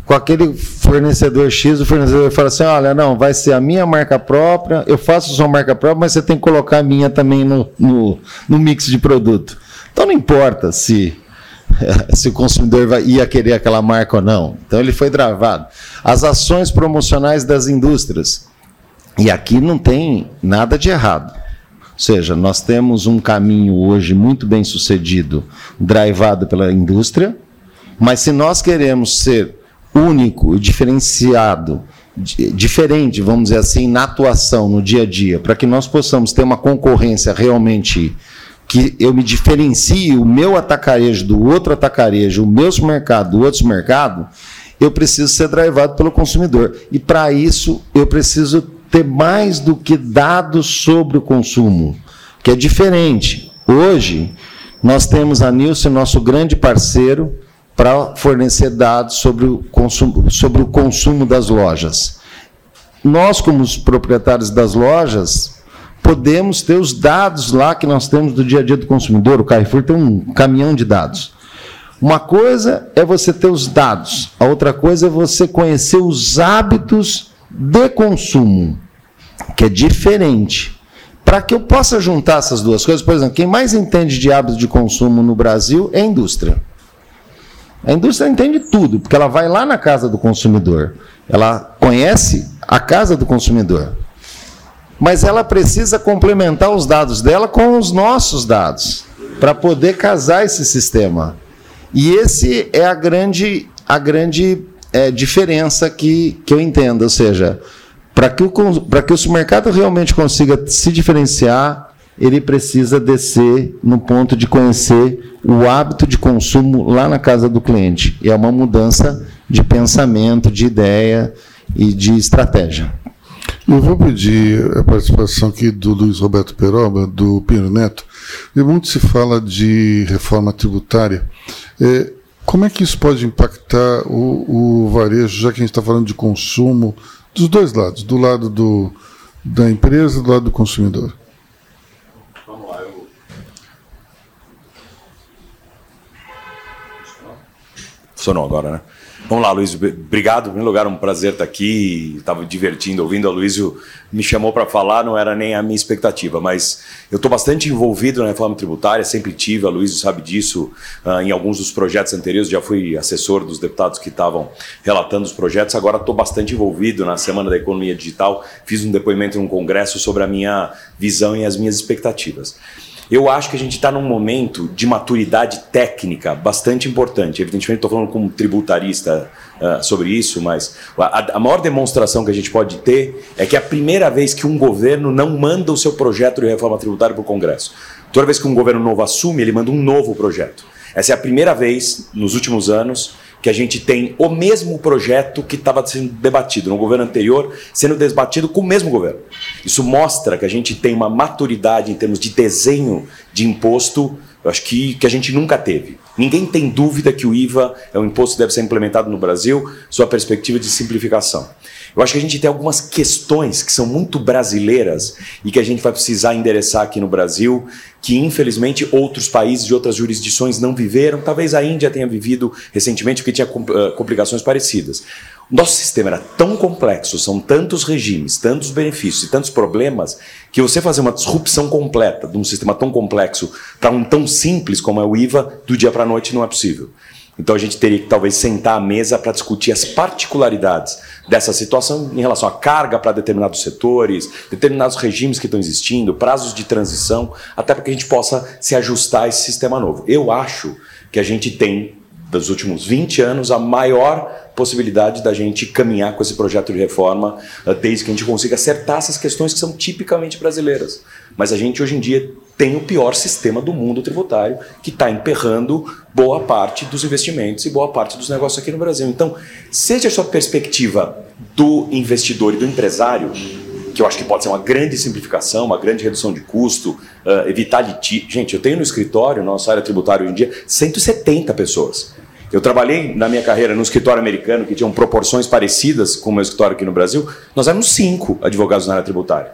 com aquele fornecedor X, o fornecedor fala assim: olha, não, vai ser a minha marca própria, eu faço sua marca própria, mas você tem que colocar a minha também no, no, no mix de produto. Então não importa se se o consumidor ia querer aquela marca ou não. Então ele foi travado. As ações promocionais das indústrias. E aqui não tem nada de errado. Ou seja, nós temos um caminho hoje muito bem sucedido, drivado pela indústria, mas se nós queremos ser único e diferenciado, diferente, vamos dizer assim, na atuação, no dia a dia, para que nós possamos ter uma concorrência realmente que eu me diferencie o meu atacarejo do outro atacarejo, o meu supermercado do outro supermercado, eu preciso ser drivado pelo consumidor. E para isso eu preciso ter mais do que dados sobre o consumo, que é diferente. Hoje, nós temos a Nilce, nosso grande parceiro, para fornecer dados sobre o, consumo, sobre o consumo das lojas. Nós, como os proprietários das lojas, podemos ter os dados lá que nós temos do dia a dia do consumidor. O Carrefour tem um caminhão de dados. Uma coisa é você ter os dados, a outra coisa é você conhecer os hábitos de consumo que é diferente. Para que eu possa juntar essas duas coisas, por exemplo, quem mais entende de hábitos de consumo no Brasil é a indústria. A indústria entende tudo, porque ela vai lá na casa do consumidor, ela conhece a casa do consumidor. Mas ela precisa complementar os dados dela com os nossos dados, para poder casar esse sistema. E esse é a grande, a grande é, diferença que, que eu entendo, ou seja, para que, o, que o supermercado realmente consiga se diferenciar, ele precisa descer no ponto de conhecer o hábito de consumo lá na casa do cliente. E é uma mudança de pensamento, de ideia e de estratégia. Eu vou pedir a participação aqui do Luiz Roberto Peroba, do Pinho Neto. E muito se fala de reforma tributária. É, como é que isso pode impactar o, o varejo, já que a gente está falando de consumo, dos dois lados, do lado do, da empresa e do lado do consumidor. Vamos lá, eu... Funcionou agora, né? Vamos lá, Luiz. Obrigado. Em primeiro lugar, um prazer estar aqui. Estava divertindo, ouvindo. A Luiz me chamou para falar, não era nem a minha expectativa, mas eu estou bastante envolvido na reforma tributária, sempre tive. A Luiz sabe disso. Uh, em alguns dos projetos anteriores, já fui assessor dos deputados que estavam relatando os projetos. Agora estou bastante envolvido na Semana da Economia Digital. Fiz um depoimento em um congresso sobre a minha visão e as minhas expectativas. Eu acho que a gente está num momento de maturidade técnica bastante importante. Evidentemente, estou falando como tributarista uh, sobre isso, mas a, a, maior demonstração que a gente pode ter é que é a primeira vez que um governo não manda o seu projeto de reforma tributária para o Congresso. Toda vez que um governo novo assume, ele manda um novo projeto. Essa é a primeira vez nos últimos anos que a gente tem o mesmo projeto que estava sendo debatido no governo anterior, sendo debatido com o mesmo governo. Isso mostra que a gente tem uma maturidade em termos de desenho de imposto, eu acho que, que a gente nunca teve. Ninguém tem dúvida que o IVA é um imposto que deve ser implementado no Brasil, sua perspectiva de simplificação. Eu acho que a gente tem algumas questões que são muito brasileiras e que a gente vai precisar endereçar aqui no Brasil, que infelizmente outros países e outras jurisdições não viveram. Talvez a Índia tenha vivido recentemente porque tinha eh, complicações parecidas. Nosso sistema era tão complexo, são tantos regimes, tantos benefícios e tantos problemas, que você fazer uma disrupção completa de um sistema tão complexo para um tão simples como é o IVA, do dia para a noite não é possível. Então a gente teria que talvez sentar à mesa para discutir as particularidades dessa situação em relação à carga para determinados setores, determinados regimes que estão existindo, prazos de transição, até para que a gente possa se ajustar a esse sistema novo. Eu acho que a gente tem, dos últimos 20 anos, a maior possibilidade da gente caminhar com esse projeto de reforma eh, desde que a gente consiga acertar essas questões que são tipicamente brasileiras. Mas a gente hoje em dia tem o pior sistema do mundo tributário, que está emperrando boa parte dos investimentos e boa parte dos negócios aqui no Brasil. Então, seja a sua perspectiva do investidor e do empresário, que eu acho que pode ser uma grande simplificação, uma grande redução de custo, uh, evitar litígio. Gente, eu tenho no escritório, nossa área tributária hoje em dia, 170 pessoas. Eu trabalhei na minha carreira num escritório americano que tinha proporções parecidas com o meu escritório aqui no Brasil. Nós éramos cinco advogados na área tributária.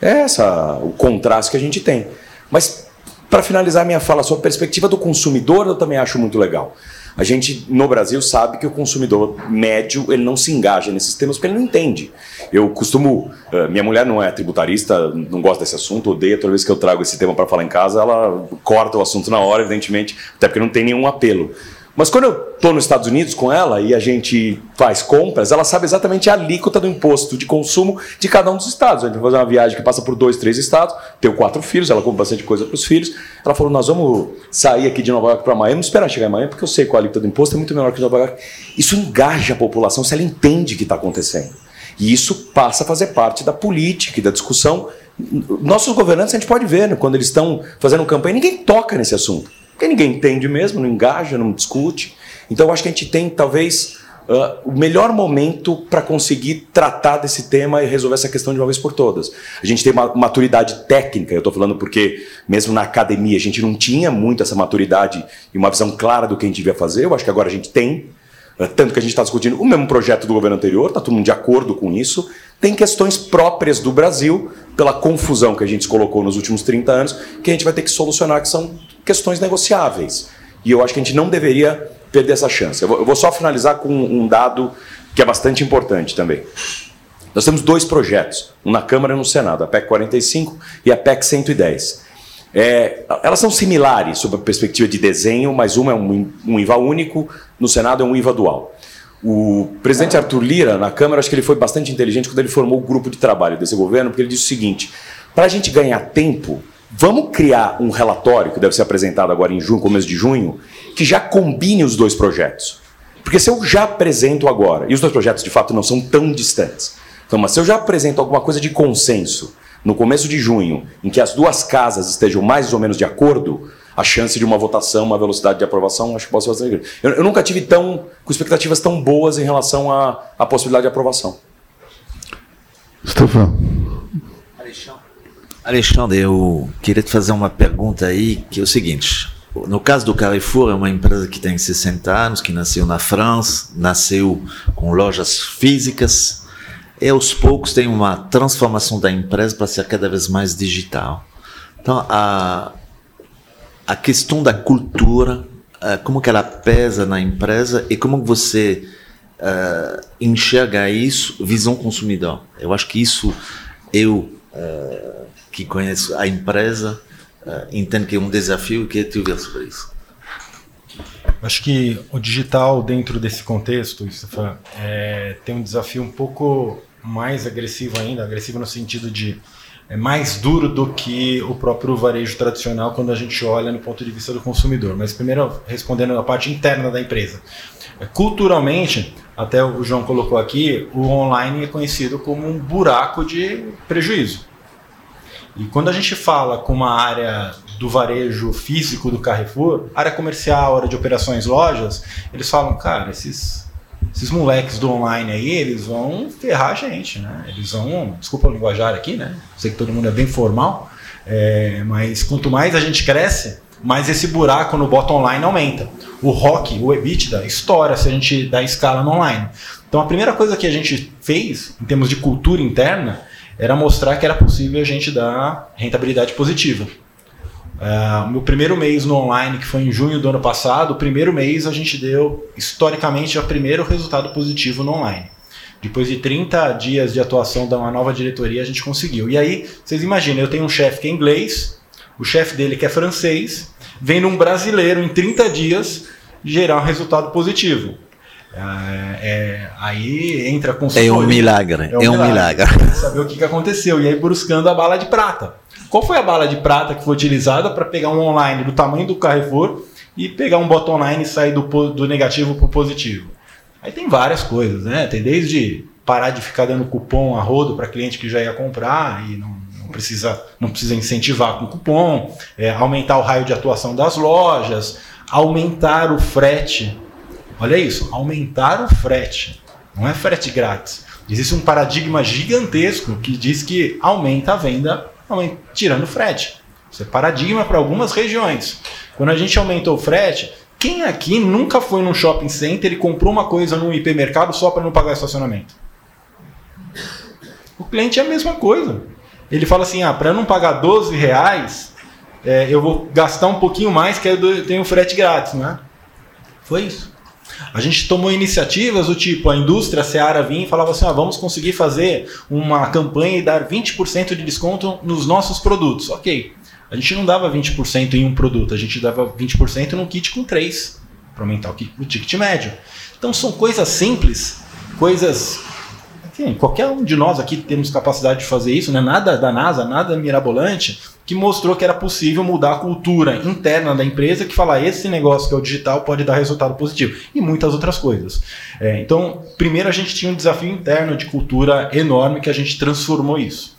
É essa o contraste que a gente tem. Mas, para finalizar minha fala, a sua perspectiva do consumidor eu também acho muito legal. A gente, no Brasil, sabe que o consumidor médio ele não se engaja nesses temas porque ele não entende. Eu costumo. Eh, minha mulher não é tributarista, não gosta desse assunto, odeia toda vez que eu trago esse tema para falar em casa, ela corta o assunto na hora, evidentemente, até porque não tem nenhum apelo. Mas quando eu estou nos Estados Unidos com ela e a gente faz compras, ela sabe exatamente a alíquota do imposto de consumo de cada um dos estados. A gente vai fazer uma viagem que passa por dois, três estados, tenho quatro filhos, ela compra bastante coisa para os filhos. Ela falou: Nós vamos sair aqui de Nova York para Miami, não esperar chegar em Miami, porque eu sei que a alíquota do imposto é muito menor que Nova York. Isso engaja a população se ela entende o que está acontecendo. E isso passa a fazer parte da política e da discussão. Nossos governantes, a gente pode ver, né, quando eles estão fazendo campanha, ninguém toca nesse assunto. Porque ninguém entende mesmo, não engaja, não discute. Então eu acho que a gente tem talvez uh, o melhor momento para conseguir tratar desse tema e resolver essa questão de uma vez por todas. A gente tem uma maturidade técnica, eu estou falando porque mesmo na academia a gente não tinha muito essa maturidade e uma visão clara do que a gente devia fazer. Eu acho que agora a gente tem. Uh, tanto que a gente está discutindo o mesmo projeto do governo anterior, está todo mundo de acordo com isso. Tem questões próprias do Brasil, pela confusão que a gente colocou nos últimos 30 anos, que a gente vai ter que solucionar, que são questões negociáveis. E eu acho que a gente não deveria perder essa chance. Eu vou, só finalizar com um dado que é bastante importante também. Nós temos dois projetos, um na Câmara e um no Senado, a PEC 45 e a PEC 110. É, elas são similares sob a perspectiva de desenho, mas uma é um, um IVA único, no Senado é um IVA dual. O presidente Arthur Lira, na Câmara, acho que ele foi bastante inteligente quando ele formou o grupo de trabalho desse governo, porque ele disse o seguinte: para a gente ganhar tempo, Vamos criar um relatório que deve ser apresentado agora em junho, começo de junho, que já combine os dois projetos. Porque se eu já apresento agora, e os dois projetos de fato não são tão distantes, então, mas se eu já apresento alguma coisa de consenso no começo de junho, em que as duas casas estejam mais ou menos de acordo, a chance de uma votação, uma velocidade de aprovação, acho que bastante grande. Eu, eu nunca tive tão, com expectativas tão boas em relação à, à possibilidade de aprovação. Stefan. Alexandre, eu queria te fazer uma pergunta aí, que é o seguinte. No caso do Carrefour, é uma empresa que tem 60 anos, que nasceu na França, nasceu com lojas físicas, e aos poucos tem uma transformação da empresa para ser cada vez mais digital. Então, a, a questão da cultura, eh, como que ela pesa na empresa e como você uh, enxerga isso, visão consumidor. Eu acho que isso eu uh, que conhece a empresa uh, entende que é um desafio e quer te ouvir sobre isso. Acho que o digital dentro desse contexto, Stefan, é, tem um desafio um pouco mais agressivo ainda, agressivo no sentido de é mais duro do que o próprio varejo tradicional quando a gente olha no ponto de vista do consumidor. Mas primeiro respondendo a parte interna da empresa. Culturalmente, até o João colocou aqui, o online é conhecido como um buraco de prejuízo. E quando a gente fala com uma área do varejo físico do Carrefour, área comercial, área de operações, lojas, eles falam, cara, esses, esses moleques do online aí, eles vão ferrar a gente, né? Eles vão, desculpa o linguajar aqui, né? Sei que todo mundo é bem formal, é, mas quanto mais a gente cresce, mais esse buraco no bottom online aumenta. O ROC, o EBITDA, estoura se a gente dá escala no online. Então a primeira coisa que a gente fez, em termos de cultura interna, era mostrar que era possível a gente dar rentabilidade positiva. Uh, meu primeiro mês no online, que foi em junho do ano passado, o primeiro mês a gente deu, historicamente, o primeiro resultado positivo no online. Depois de 30 dias de atuação da uma nova diretoria, a gente conseguiu. E aí, vocês imaginam, eu tenho um chefe que é inglês, o chefe dele que é francês, vem num brasileiro em 30 dias gerar um resultado positivo. É, é, aí entra com É um milagre, é um, é um milagre. milagre. Saber o que, que aconteceu. E aí buscando a bala de prata. Qual foi a bala de prata que foi utilizada para pegar um online do tamanho do Carrefour e pegar um bottom line e sair do, do negativo para o positivo? Aí tem várias coisas, né? Tem desde parar de ficar dando cupom a rodo para cliente que já ia comprar e não, não, precisa, não precisa incentivar com cupom, é, aumentar o raio de atuação das lojas, aumentar o frete. Olha isso, aumentar o frete. Não é frete grátis. Existe um paradigma gigantesco que diz que aumenta a venda tirando frete. Isso é paradigma para algumas regiões. Quando a gente aumentou o frete, quem aqui nunca foi num shopping center e comprou uma coisa num hipermercado só para não pagar estacionamento? O cliente é a mesma coisa. Ele fala assim: ah, para não pagar 12 reais, é, eu vou gastar um pouquinho mais que eu tenho frete grátis, né? Foi isso. A gente tomou iniciativas do tipo, a indústria a Seara vinha e falava assim, ah, vamos conseguir fazer uma campanha e dar 20% de desconto nos nossos produtos. Ok. A gente não dava 20% em um produto, a gente dava 20% num kit com três, para aumentar o, o ticket médio. Então são coisas simples, coisas enfim, qualquer um de nós aqui temos capacidade de fazer isso, né? nada da NASA, nada mirabolante, que mostrou que era possível mudar a cultura interna da empresa que falar esse negócio que é o digital pode dar resultado positivo e muitas outras coisas. É, então, primeiro a gente tinha um desafio interno de cultura enorme que a gente transformou isso.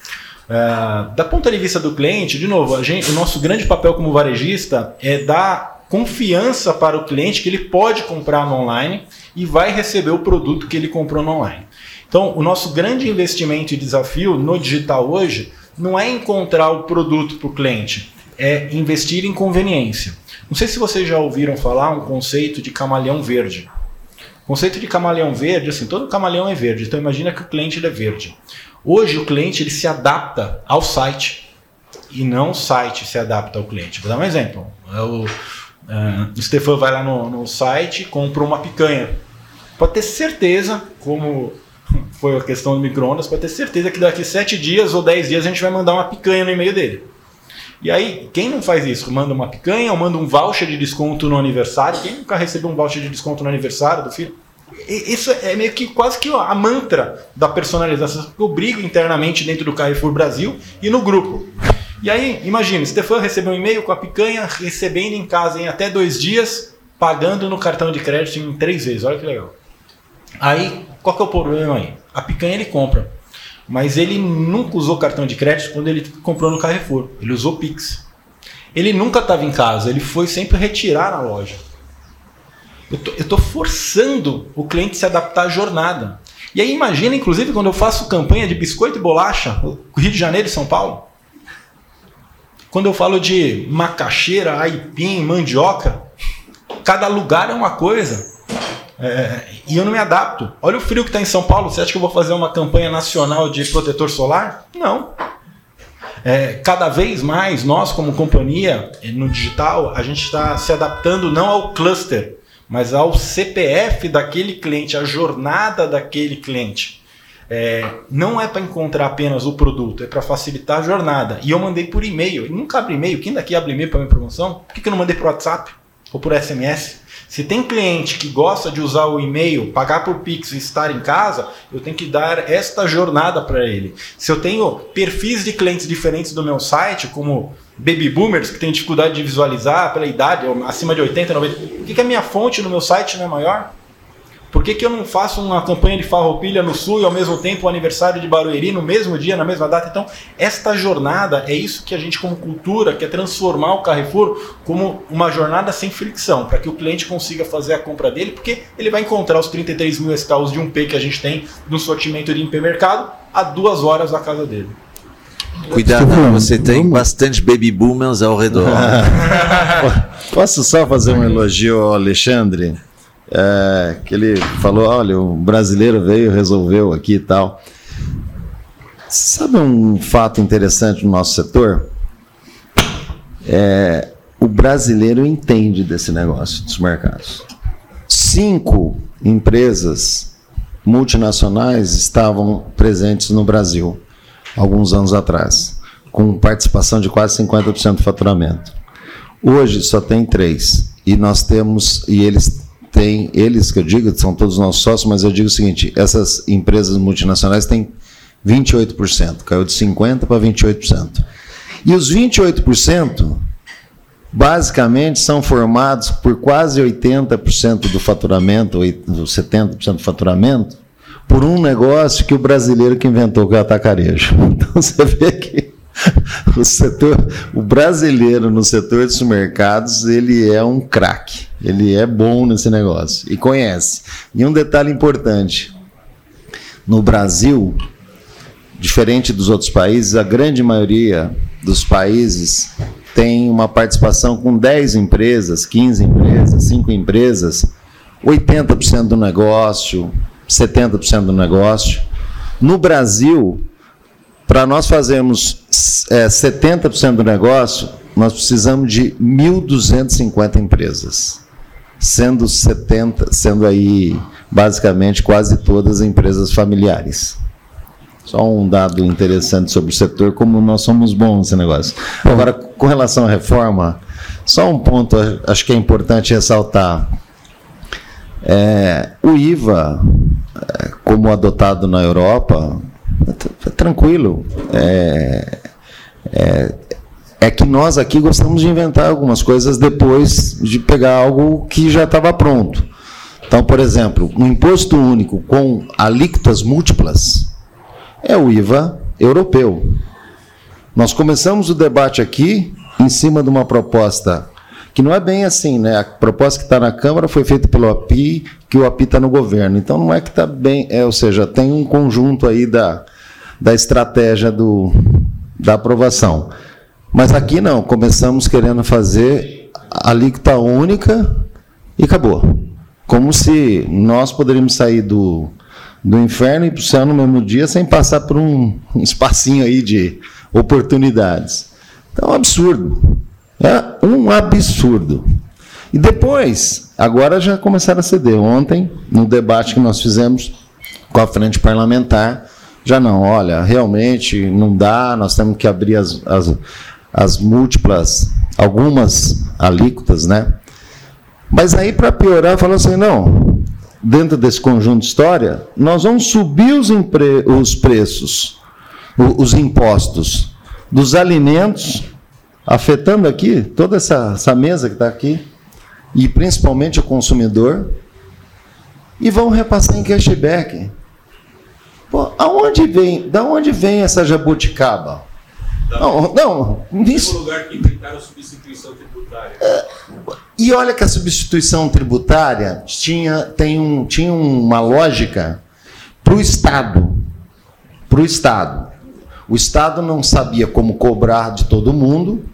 É, da ponta de vista do cliente, de novo, gente, o nosso grande papel como varejista é dar confiança para o cliente que ele pode comprar no online e vai receber o produto que ele comprou no online. Então, o nosso grande investimento e desafio no digital hoje não é encontrar o produto para o cliente, é investir em conveniência. Não sei se vocês já ouviram falar um conceito de camaleão verde. O conceito de camaleão verde, assim, todo camaleão é verde, então imagina que o cliente é verde. Hoje o cliente ele se adapta ao site e não o site se adapta ao cliente. Vou dar um exemplo. É o, uh, Stefan vai lá no, no site e compra uma picanha. Pode ter certeza, como foi a questão do micro-ondas, para ter certeza que daqui 7 dias ou 10 dias a gente vai mandar uma picanha no e-mail dele. E aí, quem não faz isso? Manda uma picanha ou manda um voucher de desconto no aniversário? Quem nunca recebeu um voucher de desconto no aniversário do filho? Isso é meio que quase que a mantra da personalização que eu brigo internamente dentro do Carrefour Brasil e no grupo. E aí, imagina, Stefan recebeu um e-mail com a picanha, recebendo em casa em até dois dias, pagando no cartão de crédito em três vezes. Olha que legal. Aí, qual que é o problema aí? A picanha ele compra, mas ele nunca usou cartão de crédito quando ele comprou no Carrefour. Ele usou Pix. Ele nunca estava em casa, ele foi sempre retirar na loja. Eu estou forçando o cliente se adaptar à jornada. E aí imagina, inclusive, quando eu faço campanha de biscoito e bolacha, Rio de Janeiro e São Paulo. Quando eu falo de macaxeira, aipim, mandioca, cada lugar é uma coisa. É, e eu não me adapto. Olha o frio que está em São Paulo. Você acha que eu vou fazer uma campanha nacional de protetor solar? Não. É, cada vez mais nós, como companhia no digital, a gente está se adaptando não ao cluster, mas ao CPF daquele cliente, a jornada daquele cliente. É, não é para encontrar apenas o produto, é para facilitar a jornada. E eu mandei por e-mail. nunca abre e-mail. Quem daqui abre e-mail para minha promoção? Por que, que eu não mandei por WhatsApp ou por SMS? Se tem cliente que gosta de usar o e-mail, pagar por Pix e estar em casa, eu tenho que dar esta jornada para ele. Se eu tenho perfis de clientes diferentes do meu site, como baby boomers que têm dificuldade de visualizar pela idade, acima de 80, 90, por que, que a minha fonte no meu site não é maior? Por que, que eu não faço uma campanha de farroupilha no sul e ao mesmo tempo o aniversário de Barueri no mesmo dia, na mesma data? Então, esta jornada é isso que a gente, como cultura, quer transformar o Carrefour como uma jornada sem fricção, para que o cliente consiga fazer a compra dele, porque ele vai encontrar os 33 mil SKUs de um P que a gente tem no sortimento de MP Mercado a duas horas da casa dele. Cuidado, você tem bastante baby boomers ao redor. Posso só fazer um elogio ao Alexandre? É, que ele falou: olha, o brasileiro veio, resolveu aqui e tal. Sabe um fato interessante no nosso setor? É, o brasileiro entende desse negócio dos mercados. Cinco empresas multinacionais estavam presentes no Brasil alguns anos atrás, com participação de quase 50% do faturamento. Hoje só tem três e nós temos e eles tem, eles que eu digo, são todos nossos sócios, mas eu digo o seguinte: essas empresas multinacionais têm 28%, caiu de 50% para 28%. E os 28%, basicamente, são formados por quase 80% do faturamento, 70% do faturamento, por um negócio que o brasileiro que inventou, que é o atacarejo. Então você vê que o setor, o brasileiro no setor dos mercados, ele é um craque. Ele é bom nesse negócio e conhece. E um detalhe importante: no Brasil, diferente dos outros países, a grande maioria dos países tem uma participação com 10 empresas, 15 empresas, 5 empresas, 80% do negócio, 70% do negócio. No Brasil, para nós fazermos é, 70% do negócio, nós precisamos de 1.250 empresas, sendo 70, sendo aí basicamente quase todas empresas familiares. Só um dado interessante sobre o setor, como nós somos bons nesse negócio. Agora, com relação à reforma, só um ponto acho que é importante ressaltar. É, o IVA, é, como adotado na Europa, é tranquilo. É, é, é que nós aqui gostamos de inventar algumas coisas depois de pegar algo que já estava pronto. Então, por exemplo, um imposto único com alíquotas múltiplas é o IVA europeu. Nós começamos o debate aqui em cima de uma proposta que não é bem assim, né? A proposta que está na Câmara foi feita pelo API, que o API está no governo. Então não é que está bem, é, ou seja, tem um conjunto aí da, da estratégia do, da aprovação. Mas aqui não, começamos querendo fazer a alíquota única e acabou. Como se nós poderíamos sair do, do inferno e para o céu no mesmo dia sem passar por um, um espacinho aí de oportunidades. Então, é um absurdo. É um absurdo. E depois, agora já começaram a ceder. Ontem, no debate que nós fizemos com a frente parlamentar, já não, olha, realmente não dá, nós temos que abrir as, as, as múltiplas, algumas alíquotas, né? Mas aí, para piorar, falou assim: não, dentro desse conjunto de história, nós vamos subir os, os preços, os impostos dos alimentos, afetando aqui toda essa, essa mesa que está aqui, e principalmente o consumidor, e vão repassar em cashback. Pô, aonde vem, da onde vem essa jabuticaba? Não, não, isso. lugar que inventaram substituição tributária. É, e olha que a substituição tributária tinha, tem um, tinha uma lógica para o Estado. Para o Estado. O Estado não sabia como cobrar de todo mundo,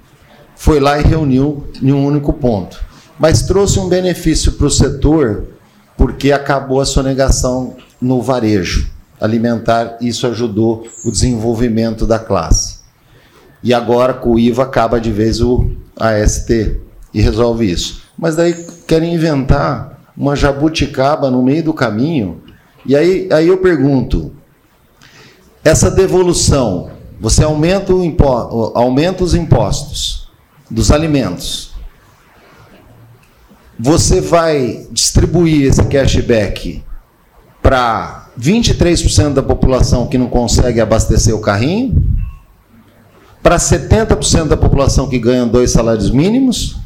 foi lá e reuniu em um único ponto. Mas trouxe um benefício para o setor, porque acabou a sonegação no varejo alimentar, isso ajudou o desenvolvimento da classe. E agora com o IVA acaba de vez o AST e resolve isso. Mas daí querem inventar uma jabuticaba no meio do caminho. E aí, aí eu pergunto: essa devolução, você aumenta, o impo, aumenta os impostos dos alimentos. você vai distribuir esse cashback para 23% da população que não consegue abastecer o carrinho, para 70% da população que ganha dois salários mínimos,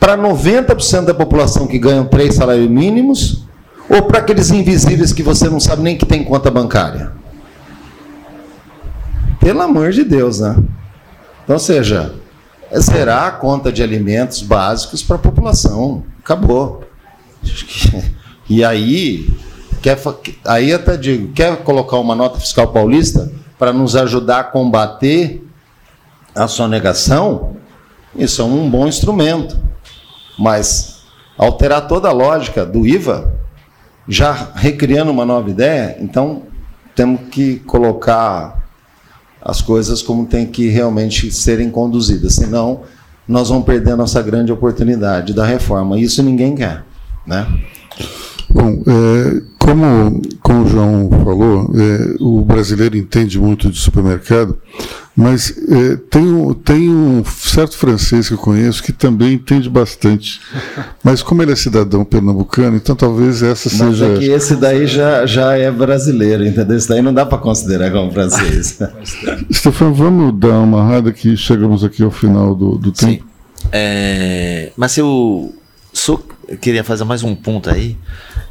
para 90% da população que ganha três salários mínimos, ou para aqueles invisíveis que você não sabe nem que tem conta bancária? Pelo amor de Deus, né? Então, seja, zerar a conta de alimentos básicos para a população. Acabou. E aí, quer, aí até digo, quer colocar uma nota fiscal paulista para nos ajudar a combater a sonegação? Isso é um bom instrumento. Mas alterar toda a lógica do IVA, já recriando uma nova ideia, então temos que colocar as coisas como tem que realmente serem conduzidas, senão nós vamos perder a nossa grande oportunidade da reforma. Isso ninguém quer, né? Bom, é, como, como o João falou, é, o brasileiro entende muito de supermercado, mas é, tem, um, tem um certo francês que eu conheço que também entende bastante. Mas como ele é cidadão pernambucano, então talvez essa mas seja. É que esse daí já, já é brasileiro, entendeu? Esse daí não dá para considerar como francês. Stefan, vamos dar uma rada que chegamos aqui ao final do, do tempo. Sim. É, mas eu só queria fazer mais um ponto aí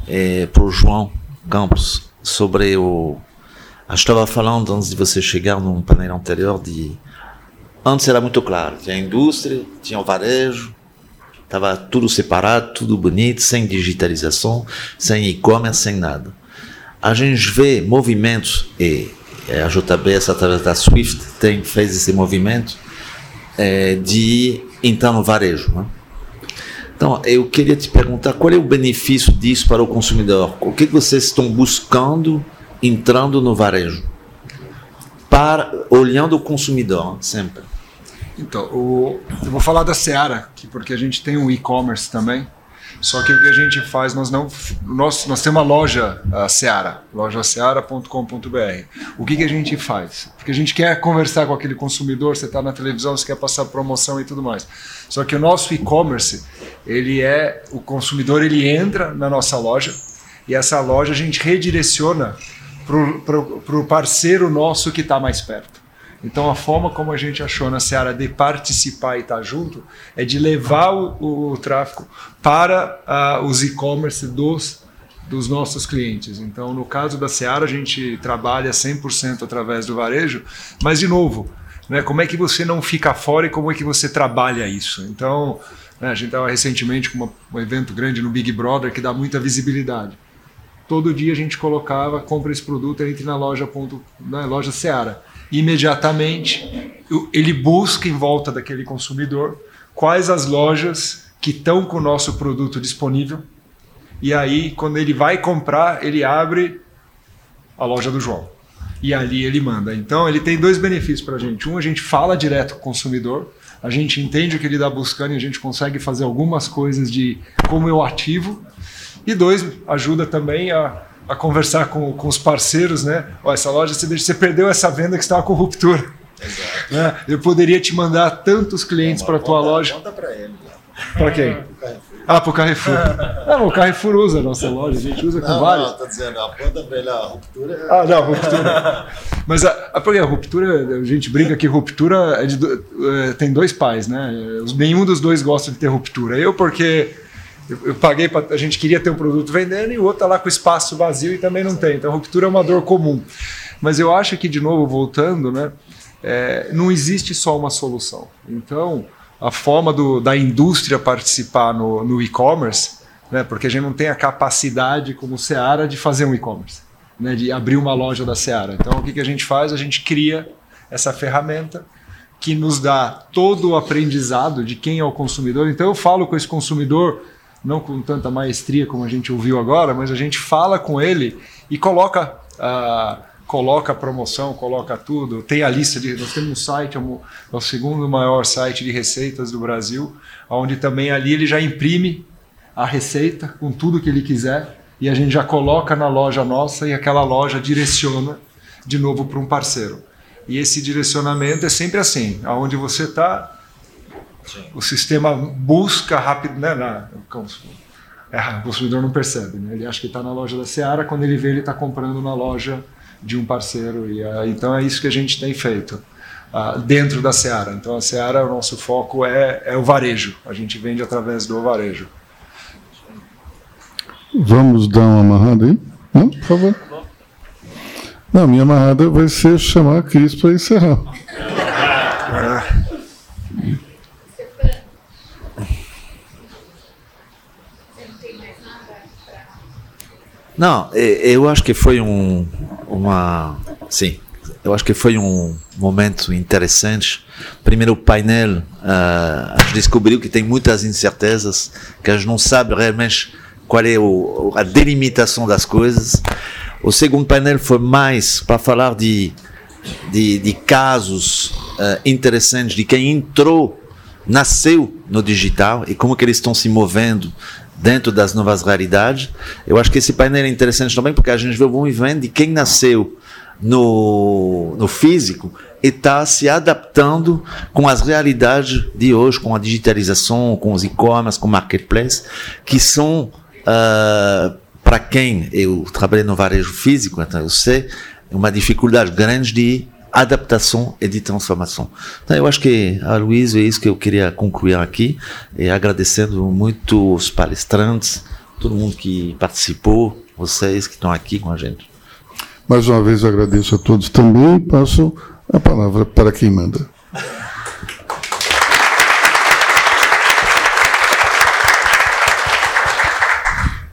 é, para o João Campos sobre o. Eu estava falando antes de você chegar num painel anterior de. Antes era muito claro, tinha a indústria, tinha o varejo, estava tudo separado, tudo bonito, sem digitalização, sem e-commerce, sem nada. A gente vê movimentos, e a JBS, através da Swift, tem, fez esse movimento é, de entrar no varejo. Né? Então, eu queria te perguntar qual é o benefício disso para o consumidor? O que vocês estão buscando entrando no varejo? Para, olhando o consumidor, sempre. Então, o, eu vou falar da Seara, porque a gente tem um e-commerce também. Só que o que a gente faz, nós não. Nós, nós temos uma loja a Seara, lojaseara.com.br. O que, que a gente faz? Porque a gente quer conversar com aquele consumidor, você está na televisão, você quer passar promoção e tudo mais. Só que o nosso e-commerce, ele é. O consumidor ele entra na nossa loja e essa loja a gente redireciona para o parceiro nosso que está mais perto. Então, a forma como a gente achou na Seara de participar e estar tá junto é de levar o, o tráfego para uh, os e-commerce dos, dos nossos clientes. Então, no caso da Seara, a gente trabalha 100% através do varejo, mas, de novo, né, como é que você não fica fora e como é que você trabalha isso? Então, né, a gente estava recentemente com uma, um evento grande no Big Brother que dá muita visibilidade. Todo dia a gente colocava, compra esse produto, entre na loja, ponto, na né, loja Seara imediatamente ele busca em volta daquele consumidor quais as lojas que estão com o nosso produto disponível. E aí, quando ele vai comprar, ele abre a loja do João. E ali ele manda. Então, ele tem dois benefícios para a gente. Um, a gente fala direto com o consumidor, a gente entende o que ele está buscando e a gente consegue fazer algumas coisas de como eu ativo. E dois, ajuda também a a conversar com, com os parceiros, né? Ó, essa loja você, você perdeu essa venda que estava com ruptura. Né? Eu poderia te mandar tantos clientes para a tua loja. Conta para ele. Para quem? Ah, para o Carrefour. Não, o Carrefour usa a nossa loja, a gente usa com não, vários. Não, tá dizendo, aponta para ele a ruptura. É... Ah, não, ruptura. Mas a, a, porque a ruptura, a gente brinca que ruptura é de, é, tem dois pais, né? Nenhum dos dois gosta de ter ruptura. Eu, porque eu, eu paguei para a gente queria ter um produto vendendo e o outro está lá com espaço vazio e também não tem. Então, ruptura é uma dor comum. Mas eu acho que, de novo, voltando, né, é, não existe só uma solução. Então, a forma do, da indústria participar no, no e-commerce, né, porque a gente não tem a capacidade como Seara de fazer um e-commerce, né, de abrir uma loja da Seara. Então, o que, que a gente faz? A gente cria essa ferramenta que nos dá todo o aprendizado de quem é o consumidor. Então, eu falo com esse consumidor não com tanta maestria como a gente ouviu agora, mas a gente fala com ele e coloca a, coloca a promoção, coloca tudo. Tem a lista de. Nós temos um site, é é o segundo maior site de receitas do Brasil, onde também ali ele já imprime a receita com tudo que ele quiser e a gente já coloca na loja nossa e aquela loja direciona de novo para um parceiro. E esse direcionamento é sempre assim, aonde você está, o sistema busca rápido, né? Na, é, o consumidor não percebe, né? Ele acha que está na loja da Seara, quando ele vê ele está comprando na loja de um parceiro. E, uh, então é isso que a gente tem feito uh, dentro da Seara. Então a Seara, o nosso foco é, é o varejo. A gente vende através do varejo. Vamos dar uma amarrada aí? Não, por favor. Não, minha amarrada vai ser chamar a Cris para encerrar. Não, eu acho que foi um, uma, sim, eu acho que foi um momento interessante. Primeiro, o painel, uh, a gente descobriu que tem muitas incertezas, que a gente não sabe realmente qual é o, a delimitação das coisas. O segundo painel foi mais para falar de, de, de casos uh, interessantes de quem entrou, nasceu no digital e como que eles estão se movendo dentro das novas realidades. Eu acho que esse painel é interessante também porque a gente vê um evento de quem nasceu no, no físico e está se adaptando com as realidades de hoje, com a digitalização, com os e-commerce, com o marketplace, que são, uh, para quem eu trabalhei no varejo físico, então eu sei, uma dificuldade grande de adaptação e de transformação. Então, eu acho que, a Luiz, é isso que eu queria concluir aqui, e agradecendo muito os palestrantes, todo mundo que participou, vocês que estão aqui com a gente. Mais uma vez, agradeço a todos também e passo a palavra para quem manda.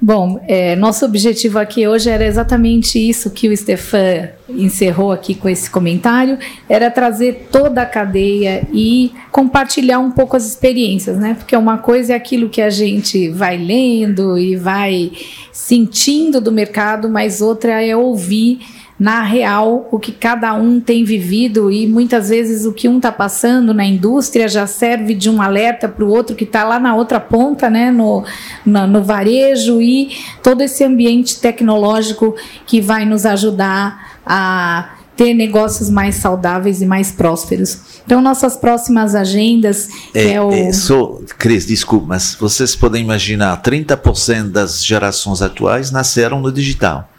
Bom, é, nosso objetivo aqui hoje era exatamente isso que o Stefan encerrou aqui com esse comentário, era trazer toda a cadeia e compartilhar um pouco as experiências, né? Porque uma coisa é aquilo que a gente vai lendo e vai sentindo do mercado, mas outra é ouvir na real o que cada um tem vivido e muitas vezes o que um está passando na indústria já serve de um alerta para o outro que está lá na outra ponta, né, no, no, no varejo e todo esse ambiente tecnológico que vai nos ajudar a ter negócios mais saudáveis e mais prósperos. Então, nossas próximas agendas é, é o. É, só, Cris, desculpa, mas vocês podem imaginar: 30% das gerações atuais nasceram no digital.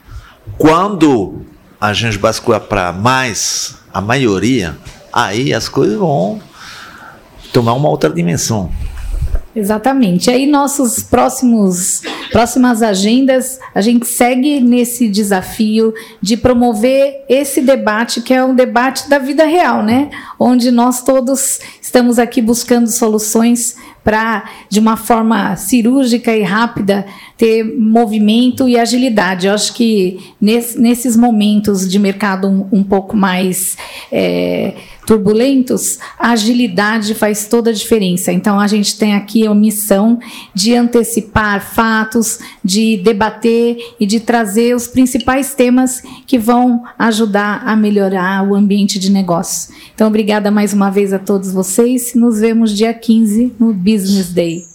Quando a gente bascular para mais a maioria, aí as coisas vão tomar uma outra dimensão. Exatamente. Aí nossos próximos próximas agendas, a gente segue nesse desafio de promover esse debate que é um debate da vida real, né? Onde nós todos estamos aqui buscando soluções para de uma forma cirúrgica e rápida ter movimento e agilidade. Eu acho que nesse, nesses momentos de mercado um, um pouco mais é, turbulentos, a agilidade faz toda a diferença. Então, a gente tem aqui a missão de antecipar fatos, de debater e de trazer os principais temas que vão ajudar a melhorar o ambiente de negócio. Então, obrigada mais uma vez a todos vocês. Nos vemos dia 15 no Business Day.